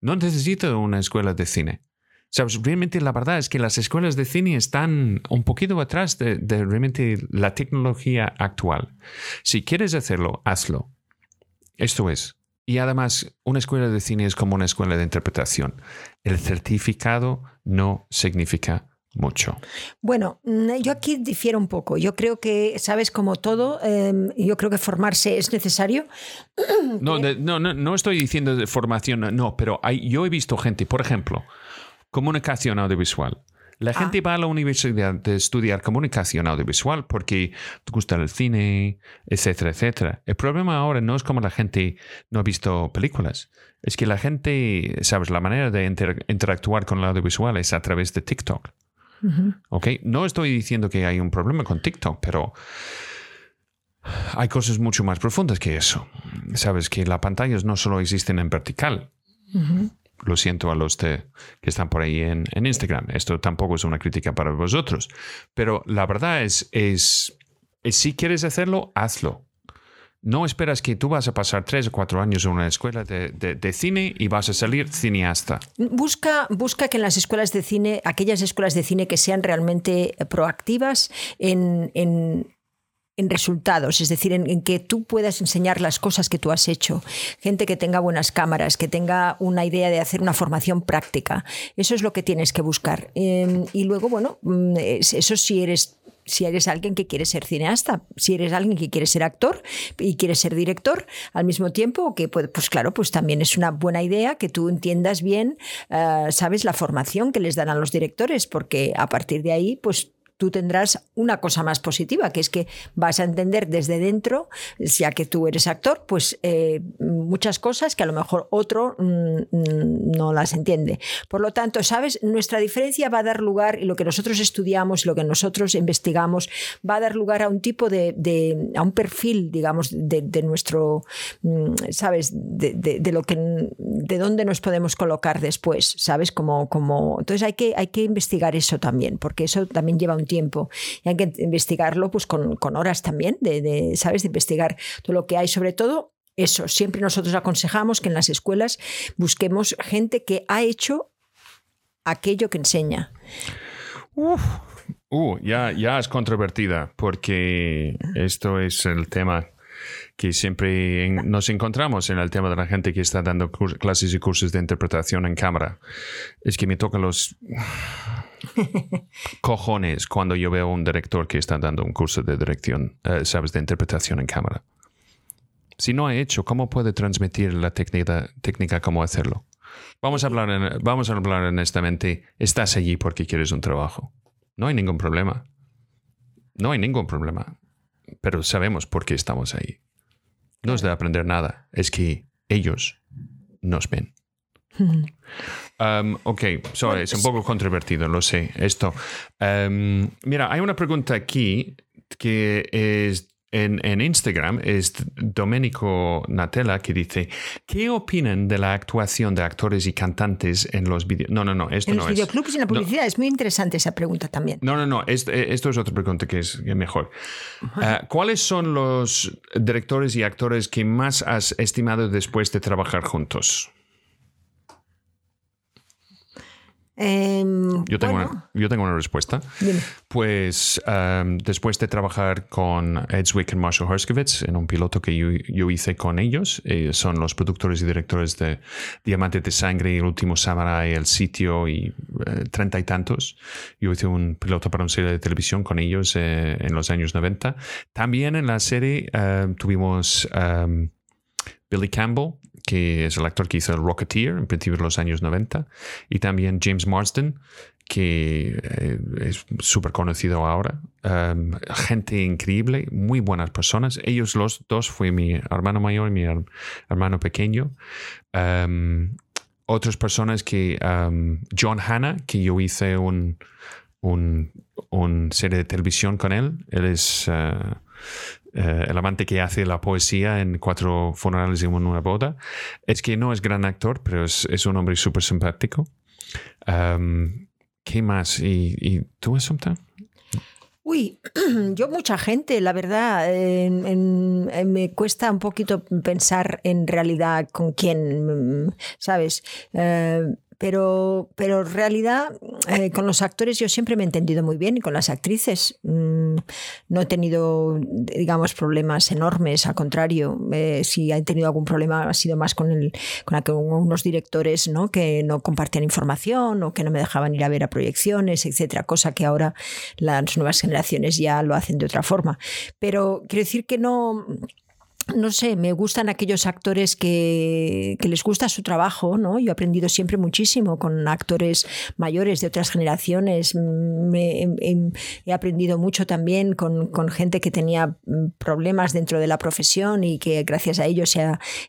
No necesitas una escuela de cine. ¿Sabes? Realmente la verdad es que las escuelas de cine están un poquito atrás de, de realmente la tecnología actual. Si quieres hacerlo, hazlo. Esto es, y además, una escuela de cine es como una escuela de interpretación. El certificado no significa mucho. Bueno, mm, yo aquí difiero un poco. Yo creo que, sabes, como todo, em, yo creo que formarse es necesario. No, no, no, no, estoy diciendo de formación, no, pero hay, yo he visto gente, por ejemplo, comunicación audiovisual. La ah. gente va a la universidad de estudiar comunicación audiovisual porque te gusta el cine, etcétera, etcétera. El problema ahora no es como la gente no ha visto películas. Es que la gente, sabes, la manera de interactuar con el audiovisual es a través de TikTok. No estoy diciendo que hay un problema con TikTok, pero hay cosas mucho más profundas que eso. Sabes que las pantallas no solo existen en vertical. Lo siento a los que están por ahí en, Instagram. Esto tampoco es una crítica para vosotros. Pero la verdad es, es, si quieres hacerlo, hazlo. No esperas que tú vas a pasar tres o cuatro años en una escuela de, cine y vas a salir cineasta. Busca, busca que en las escuelas de cine, aquellas escuelas de cine que sean realmente proactivas en, en resultados, es decir, en, que tú puedas enseñar las cosas que tú has hecho. Gente que tenga buenas cámaras, que tenga una idea de hacer una formación práctica. Eso es lo que tienes que buscar. Em, y luego, bueno, mm, eso si eres si eres alguien que quiere ser cineasta, si eres alguien que quiere ser actor y quiere ser director al mismo tiempo, que pues, pues claro, pues también es una buena idea que tú entiendas bien, eh, sabes, la formación que les dan a los directores, porque a partir de ahí, pues tú tendrás una cosa más positiva, que es que vas a entender desde dentro, ya que tú eres actor, pues eh, muchas cosas que a lo mejor otro mm, mm, no las entiende. Por lo tanto, ¿sabes? Nuestra diferencia va a dar lugar, y lo que nosotros estudiamos, lo que nosotros investigamos, va a dar lugar a un tipo de, a un perfil, digamos, de, nuestro, mm, ¿sabes? De, lo que, de dónde nos podemos colocar después, ¿sabes? Como, como, entonces hay que, hay que investigar eso también, porque eso también lleva un tiempo. Y hay que investigarlo pues, con, horas también, de, ¿sabes? De investigar todo lo que hay, sobre todo eso. Siempre nosotros aconsejamos que en las escuelas busquemos gente que ha hecho aquello que enseña. Uh, ya, ya es controvertida, porque esto es el tema que siempre nos encontramos en el tema de la gente que está dando clases y cursos de interpretación en cámara. Es que me tocan los cojones cuando yo veo a un director que está dando un curso de dirección, eh, sabes, de interpretación en cámara. Si no ha hecho, ¿cómo puede transmitir la técnica, técnica cómo hacerlo? Vamos a, hablar vamos a hablar honestamente. Estás allí porque quieres un trabajo. No hay ningún problema. No hay ningún problema. Pero sabemos por qué estamos ahí. No es de aprender nada, es que ellos nos ven. Um, ok, so, es un poco controvertido, lo sé, esto. Um, mira, hay una pregunta aquí que es en, Instagram es Domenico Natella que dice, ¿qué opinan de la actuación de actores y cantantes en los videos? No, no, no, esto en los videoclubs y en la publicidad. Es muy interesante esa pregunta también. No, no, no, esto, esto es otra pregunta que es mejor. Eh, ¿Cuáles son los directores y actores que más has estimado después de trabajar juntos? Em, Yo tengo, bueno, una, yo tengo una respuesta. dime. Pues um, después de trabajar con Ed Zwick y Marshall Herskovitz en un piloto que yo, yo hice con ellos, eh, son los productores y directores de Diamante de Sangre, El Último Samurai, El Sitio y eh, treinta y tantos. Yo hice un piloto para una serie de televisión con ellos eh, en los años 90. También en la serie eh, tuvimos um, Billy Campbell, que es el actor que hizo el Rocketeer en principio de los años 90, y también James Marsden, que eh, es súper conocido ahora. Um, gente increíble, muy buenas personas. Ellos los dos fue mi hermano mayor y mi her- hermano pequeño. Um, otras personas que um, John Hanna, que yo hice un, un, un serie de televisión con él. Él es eh, eh, el amante que hace la poesía en cuatro funerales y una boda. Es que no es gran actor, pero es, es un hombre súper simpático. Um, ¿Qué más? ¿Y, y tú, Assumpta? Uy, yo mucha gente, la verdad, en- en- en- me cuesta un poquito pensar en realidad con quién, mm, ¿sabes? Eh, pero, pero en realidad eh, con los actores yo siempre me he entendido muy bien y con las actrices mm, no he tenido, digamos, problemas enormes, al contrario, eh, si he tenido algún problema ha sido más con, el, con algunos directores ¿no? que no compartían información o que no me dejaban ir a ver a proyecciones, etcétera, cosa que ahora las nuevas generaciones ya lo hacen de otra forma. Pero quiero decir que no, no sé, me gustan aquellos actores que, les gusta su trabajo, ¿no? Yo he aprendido siempre muchísimo con actores mayores de otras generaciones. Me- he, he- aprendido mucho también con, con gente que tenía mm, problemas dentro de la profesión y que gracias a ellos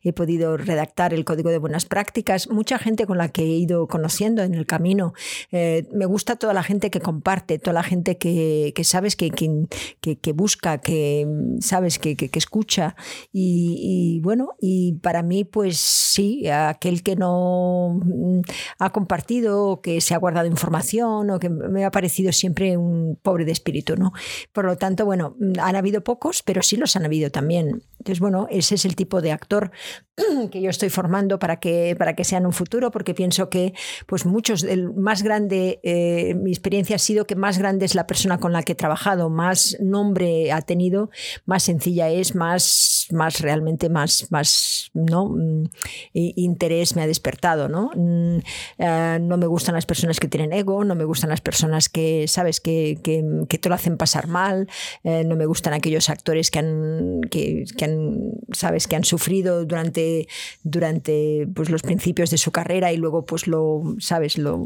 he podido redactar el código de buenas prácticas. Mucha gente con la que he ido conociendo en el camino. Eh, me gusta toda la gente que comparte, toda la gente que, que sabes que, que, busca, que sabes que, que- que escucha. Y, bueno, y para mí, pues sí, aquel que no mm, ha compartido, que se ha guardado información, o que me ha parecido siempre un pobre de espíritu, ¿no? Por lo tanto, bueno, mm, han habido pocos, pero sí los han habido también. Entonces, bueno, ese es el tipo de actor que yo estoy formando para que, para que sea en un futuro, porque pienso que, pues muchos, el más grande, eh, mi experiencia ha sido que más grande es la persona con la que he trabajado, más nombre ha tenido, más sencilla es, más realmente, más, más, ¿no? Mm, interés me ha despertado, ¿no? Mm, eh, no me gustan las personas que tienen ego, no me gustan las personas que, ¿sabes?, que, que, que te lo hacen pasar mal, eh, no me gustan aquellos actores que han, que, han, ¿sabes?, que han sufrido durante, durante pues, los principios de su carrera y luego, pues, lo, ¿sabes?, lo,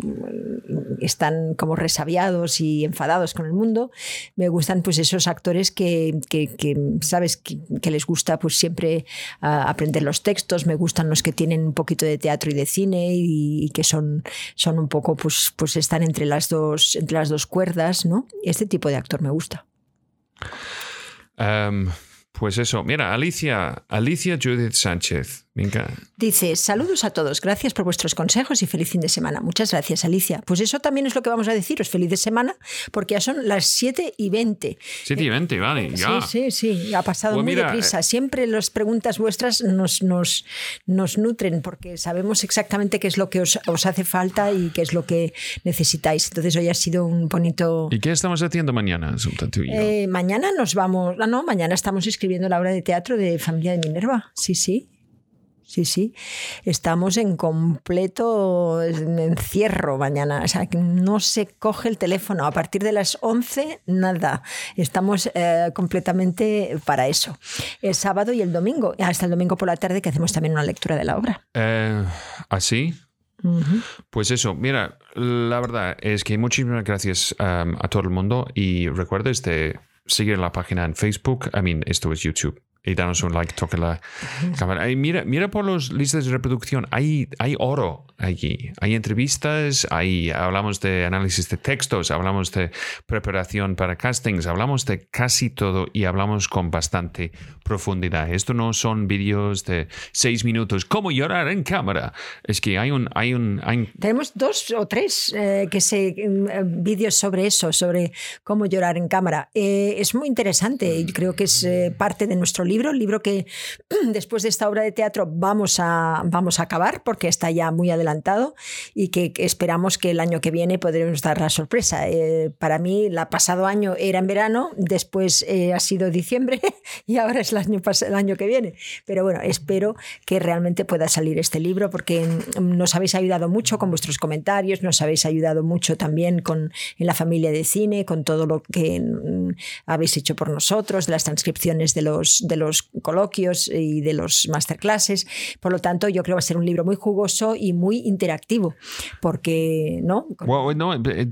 están como resabiados y enfadados con el mundo. Me gustan, pues, esos actores que, que, ¿sabes?, que les gusta, pues, siempre aprender los textos, me gustan los que tienen un poquito de teatro y de cine y, que son, son un poco, pues, pues están entre las dos, entre las dos cuerdas, ¿no? Este tipo de actor me gusta. Um, pues eso, mira, Alicia, Alicia Judith Sánchez. Venga, Dice, saludos a todos, gracias por vuestros consejos y feliz fin de semana. Muchas gracias, Alicia. Pues eso también es lo que vamos a deciros, feliz de semana, porque ya son las 7 y 20. 7 y 20, vale, ya. Sí, sí, sí, ha pasado Pues muy mira, deprisa. Siempre las preguntas vuestras nos, nos, nos nutren porque sabemos exactamente qué es lo que os, os hace falta y qué es lo que necesitáis. Entonces hoy ha sido un bonito... ¿Y qué estamos haciendo mañana? Eh, mañana nos vamos... No, no, mañana estamos escribiendo la obra de teatro de Familia de Minerva. Sí, sí. Sí, sí. Estamos en completo encierro mañana. O sea, que no se coge el teléfono. A partir de las 11, nada. Estamos eh, completamente para eso. El sábado y el domingo. Hasta el domingo por la tarde que hacemos también una lectura de la obra. Eh, ¿Así? Ujú. Pues eso, mira, la verdad es que muchísimas gracias um, a todo el mundo y recuerdes de seguir la página en Facebook, I mean, esto es YouTube. Y danos un like, toca la cámara. Y mira, mira por los listas de reproducción, hay, hay oro allí. Hay entrevistas, hay, hablamos de análisis de textos, hablamos de preparación para castings, hablamos de casi todo y hablamos con bastante profundidad. Esto no son vídeos de seis minutos, cómo llorar en cámara. Es que hay un, hay un, hay, Tenemos dos o tres eh, que mm, eh, vídeos sobre eso, sobre cómo llorar en cámara. Eh, es muy interesante y creo que es eh, parte de nuestro libro, el libro que después de esta obra de teatro vamos a, vamos a acabar porque está ya muy adelantado adelantado y que esperamos que el año que viene podremos dar la sorpresa. Eh, para mí, el pasado año era en verano, después eh, ha sido diciembre y ahora es el año, el año que viene. Pero bueno, espero que realmente pueda salir este libro porque nos habéis ayudado mucho con vuestros comentarios, nos habéis ayudado mucho también con, en la familia de cine, con todo lo que mm, habéis hecho por nosotros, de las transcripciones de los, de los coloquios y de los masterclasses. Por lo tanto, yo creo que va a ser un libro muy jugoso y muy interactivo, porque, ¿no?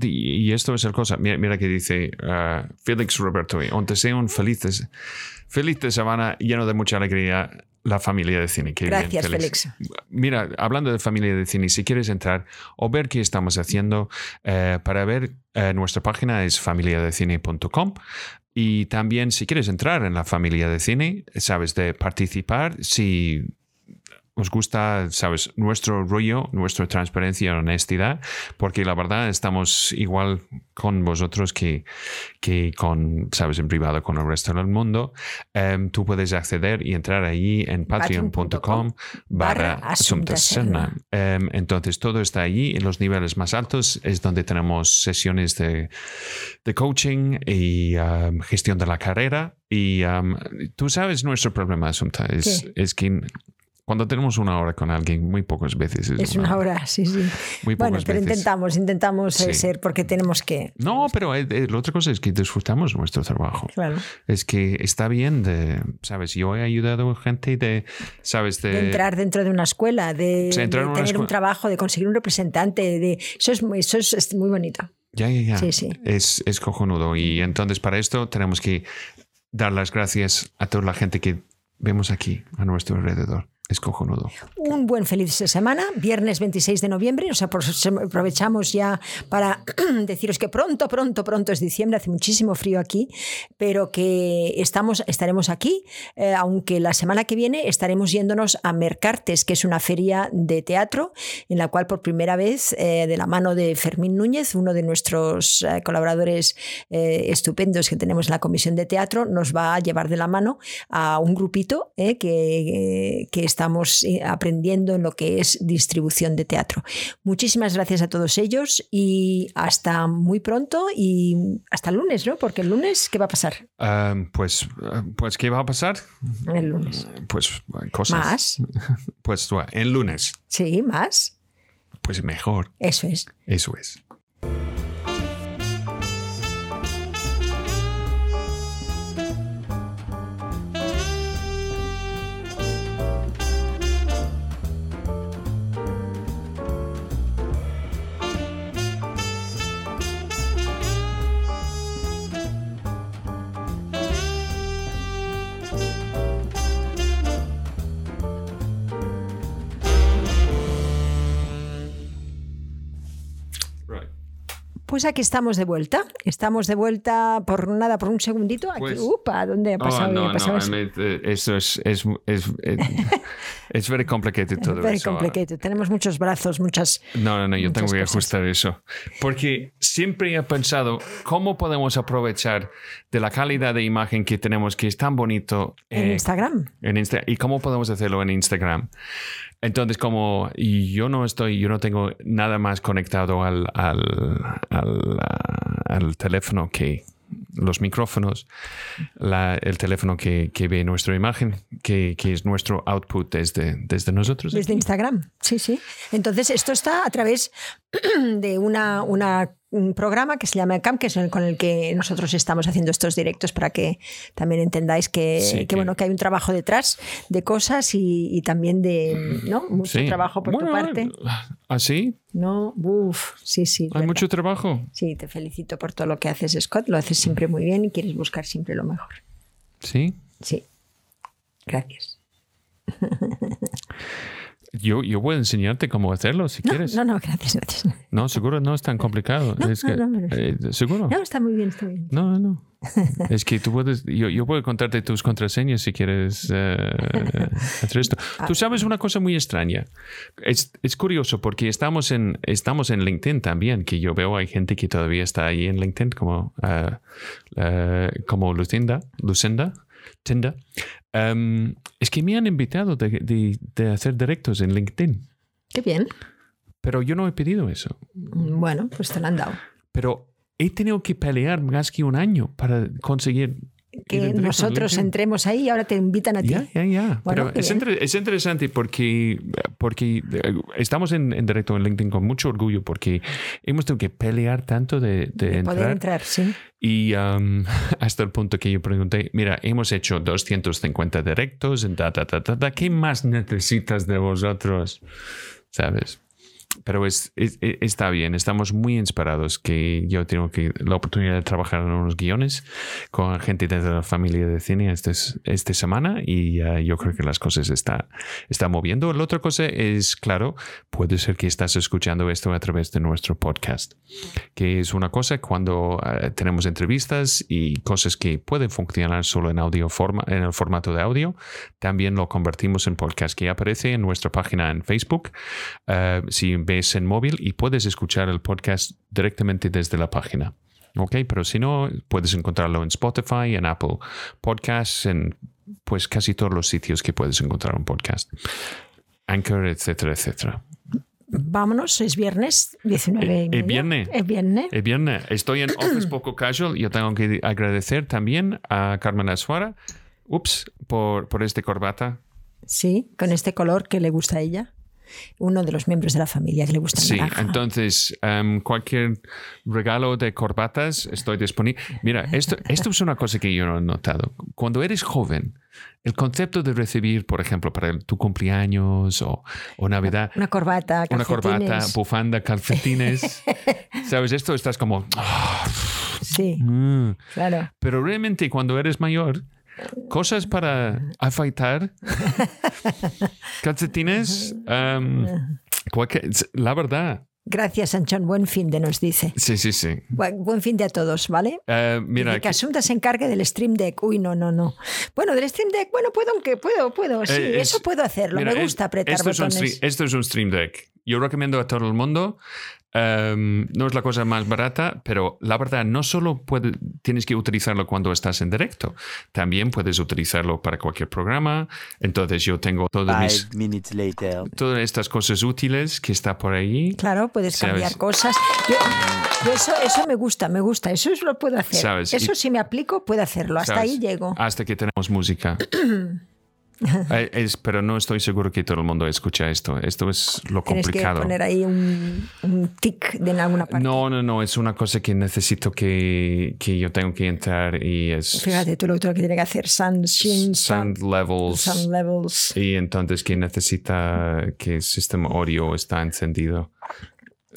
y esto es el cosa, mira, mira que dice uh, Félix Roberto, aunque sean felices, felices Sabana, lleno de mucha alegría, la familia de cine. Gracias, Félix. Mira, hablando de familia de cine, si quieres entrar o ver qué estamos haciendo, eh, para ver eh, nuestra página es familiadecine.com. Y también si quieres entrar en la familia de cine, sabes, de participar, si os gusta, sabes, nuestro rollo, nuestra transparencia y honestidad, porque la verdad estamos igual con vosotros que, que con, sabes, en privado con el resto del mundo. Em, tú puedes acceder y entrar ahí en patreon.com barra Asunta em, entonces todo está allí. En los niveles más altos es donde tenemos sesiones de, de coaching y em, gestión de la carrera. Y tú sabes nuestro problema, Asunta, es, es que cuando tenemos una hora con alguien, muy pocas veces. Es, una, hora, sí, sí. Muy bueno, pero intentamos, intentamos eh, ser porque tenemos que. No, pero eh, eh, la otra cosa es que disfrutamos nuestro trabajo. Claro. Es que está bien de, ¿sabes? Yo he ayudado a gente de, ¿sabes? De, entrar dentro de una escuela, de, tener un trabajo, de conseguir un representante. De, eso, es, eso es, muy bonito. Ya, ya, ya. Sí, sí. Es, es cojonudo. Y entonces para esto tenemos que dar las gracias a toda la gente que vemos aquí a nuestro alrededor. Es cojonudo. Un buen feliz semana, viernes 26 de noviembre. O sea, aprovechamos ya para deciros que pronto, pronto, pronto es diciembre, hace muchísimo frío aquí, pero que estamos, estaremos aquí, eh, aunque la semana que viene estaremos yéndonos a Mercartes, que es una feria de teatro, en la cual por primera vez, eh, de la mano de Fermín Núñez, uno de nuestros eh, colaboradores estupendos que tenemos en la comisión de teatro, nos va a llevar de la mano a un grupito que, que está estamos eh, aprendiendo en lo que es distribución de teatro. Muchísimas gracias a todos ellos y hasta muy pronto y hasta el lunes, ¿no? Porque el lunes, ¿qué va a pasar? pues, pues, ¿qué va a pasar? El lunes. Pues cosas. Más. Pues el lunes. Sí, más. Pues mejor. Eso es. Eso es. Pues aquí estamos de vuelta. Estamos de vuelta por nada, por un segundito. Aquí, pues, upa, ¿dónde ha oh, pasado? no, no, eso? es, es, es, es very complicated todo very complicated. Tenemos muchos brazos, muchas. No, no, no, yo tengo que ajustar eso. Porque siempre he pensado cómo podemos aprovechar de la calidad de imagen que tenemos, que es tan bonito. En eh, Instagram. En Insta y cómo podemos hacerlo en Instagram. Entonces, como yo no estoy, yo no tengo nada más conectado al, al, al, teléfono que los micrófonos, el teléfono que, que, ve nuestra imagen, que, que, es nuestro output desde, desde nosotros. Desde Instagram, sí, sí. Entonces, esto está a través de una, una un programa que se llama CAM, que es el con el que nosotros estamos haciendo estos directos para que también entendáis que, bueno, que hay un trabajo detrás de cosas y, también de ¿no? mucho trabajo por tu parte. ¿Así? ¿Ah, no, uff, sí, sí. ¿Hay mucho trabajo? Sí, te felicito por todo lo que haces, Scott. Lo haces siempre muy bien y quieres buscar siempre lo mejor. ¿Sí? Sí. Gracias. Yo, yo puedo enseñarte cómo hacerlo si quieres. No, no, gracias, gracias. No, seguro no es tan complicado. No, es que, eh, ¿Seguro? No, está muy bien, está bien. No, no. es que tú puedes, yo, yo puedo contarte tus contraseñas si quieres eh, hacer esto. Tú sabes una cosa muy extraña. Es, es, curioso porque estamos en, estamos en LinkedIn también, que yo veo hay gente que todavía está ahí en LinkedIn como, uh, como Lucinda, Lucinda Tinder. Em, es que me han invitado de, de, hacer directos en LinkedIn. Qué bien. Pero yo no he pedido eso. Bueno, pues te lo han dado. Pero he tenido que pelear más que un año para conseguir que nosotros entremos ahí y ahora te invitan a ti. Ya, ya, ya. Pero es, es, interesante porque, porque eh, estamos en, directo en LinkedIn con mucho orgullo porque hemos tenido que pelear tanto de, de, entrar. Poder entrar, sí. Y um, hasta el punto que yo pregunté, mira, hemos hecho 250 directos en ta, ta, ta, ta, ¿qué más necesitas de vosotros? ¿Sabes? Pero es, está bien, estamos muy inspirados que yo tengo que, la oportunidad de trabajar en unos guiones con gente de la familia de cine esta este semana y yo creo que las cosas están está moviendo. La otra cosa es, claro, puede ser que estás escuchando esto a través de nuestro podcast, que es una cosa cuando eh, tenemos entrevistas y cosas que pueden funcionar solo en audio forma, en el formato de audio, también lo convertimos en podcast que aparece en nuestra página en Facebook. Uh, si ves en móvil y puedes escuchar el podcast directamente desde la página. Ok, pero si no, puedes encontrarlo en Spotify, en Apple Podcasts, en pues casi todos los sitios que puedes encontrar un podcast. Anchor, etcétera, etcétera. Vámonos, es viernes, 19 Es viernes. Es viernes. Es viernes. Estoy en Office Poco Casual. Yo tengo que agradecer también a Carmen Asfara, ups, por, por este corbata. Sí, con este color que le gusta a ella uno de los miembros de la familia que le gusta el Sí, entonces um, cualquier regalo de corbatas estoy disponible. Mira, esto, esto es una cosa que yo no he notado. Cuando eres joven, el concepto de recibir, por ejemplo, para tu cumpleaños o, o Navidad. Una corbata, Una corbata, bufanda, calcetines. ¿Sabes? Esto estás como... sí, mm. claro. Pero realmente cuando eres mayor cosas para afeitar, calcetines, um, la verdad. Gracias, Sanchón. Buen fin de nos dice. Sí, sí, sí. Buen, fin de a todos, ¿vale? Uh, mira, que Asunta se encargue del Stream Deck. Uy, no, no, no. Bueno, del Stream Deck, bueno, puedo, aunque puedo, puedo. Sí, eh, eso puedo hacerlo. Me gusta apretar esto botones. Es esto es un Stream Deck. Yo recomiendo a todo el mundo Em, no es la cosa más barata, pero la verdad, no solo puede, tienes que utilizarlo cuando estás en directo, también puedes utilizarlo para cualquier programa. Entonces yo tengo todas, todas estas cosas útiles que está por ahí. Claro, puedes cambiar cosas. eso, eso me gusta, me gusta, eso lo puedo hacer. Eso si me aplico, puedo hacerlo. Hasta ahí llego. Hasta que tenemos música. Eh, pero no estoy seguro que todo el mundo escucha esto. Esto es lo complicado. que poner ahí un, tic de alguna parte. No, no, no. Es una cosa que necesito que, que yo tengo que entrar y es. Fíjate, tú lo, que tiene que hacer sound, levels. Sound levels. Y entonces que necesita que el sistema audio está encendido.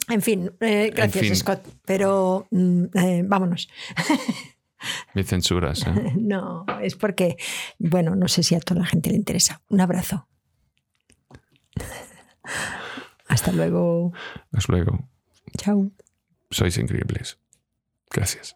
En fin, eh, gracias, Scott. Pero mm, eh, vámonos. Me censuras. ¿eh? No, es porque, bueno, no sé si a toda la gente le interesa. Un abrazo. Hasta luego. Hasta luego. Chao. Sois increíbles. Gracias.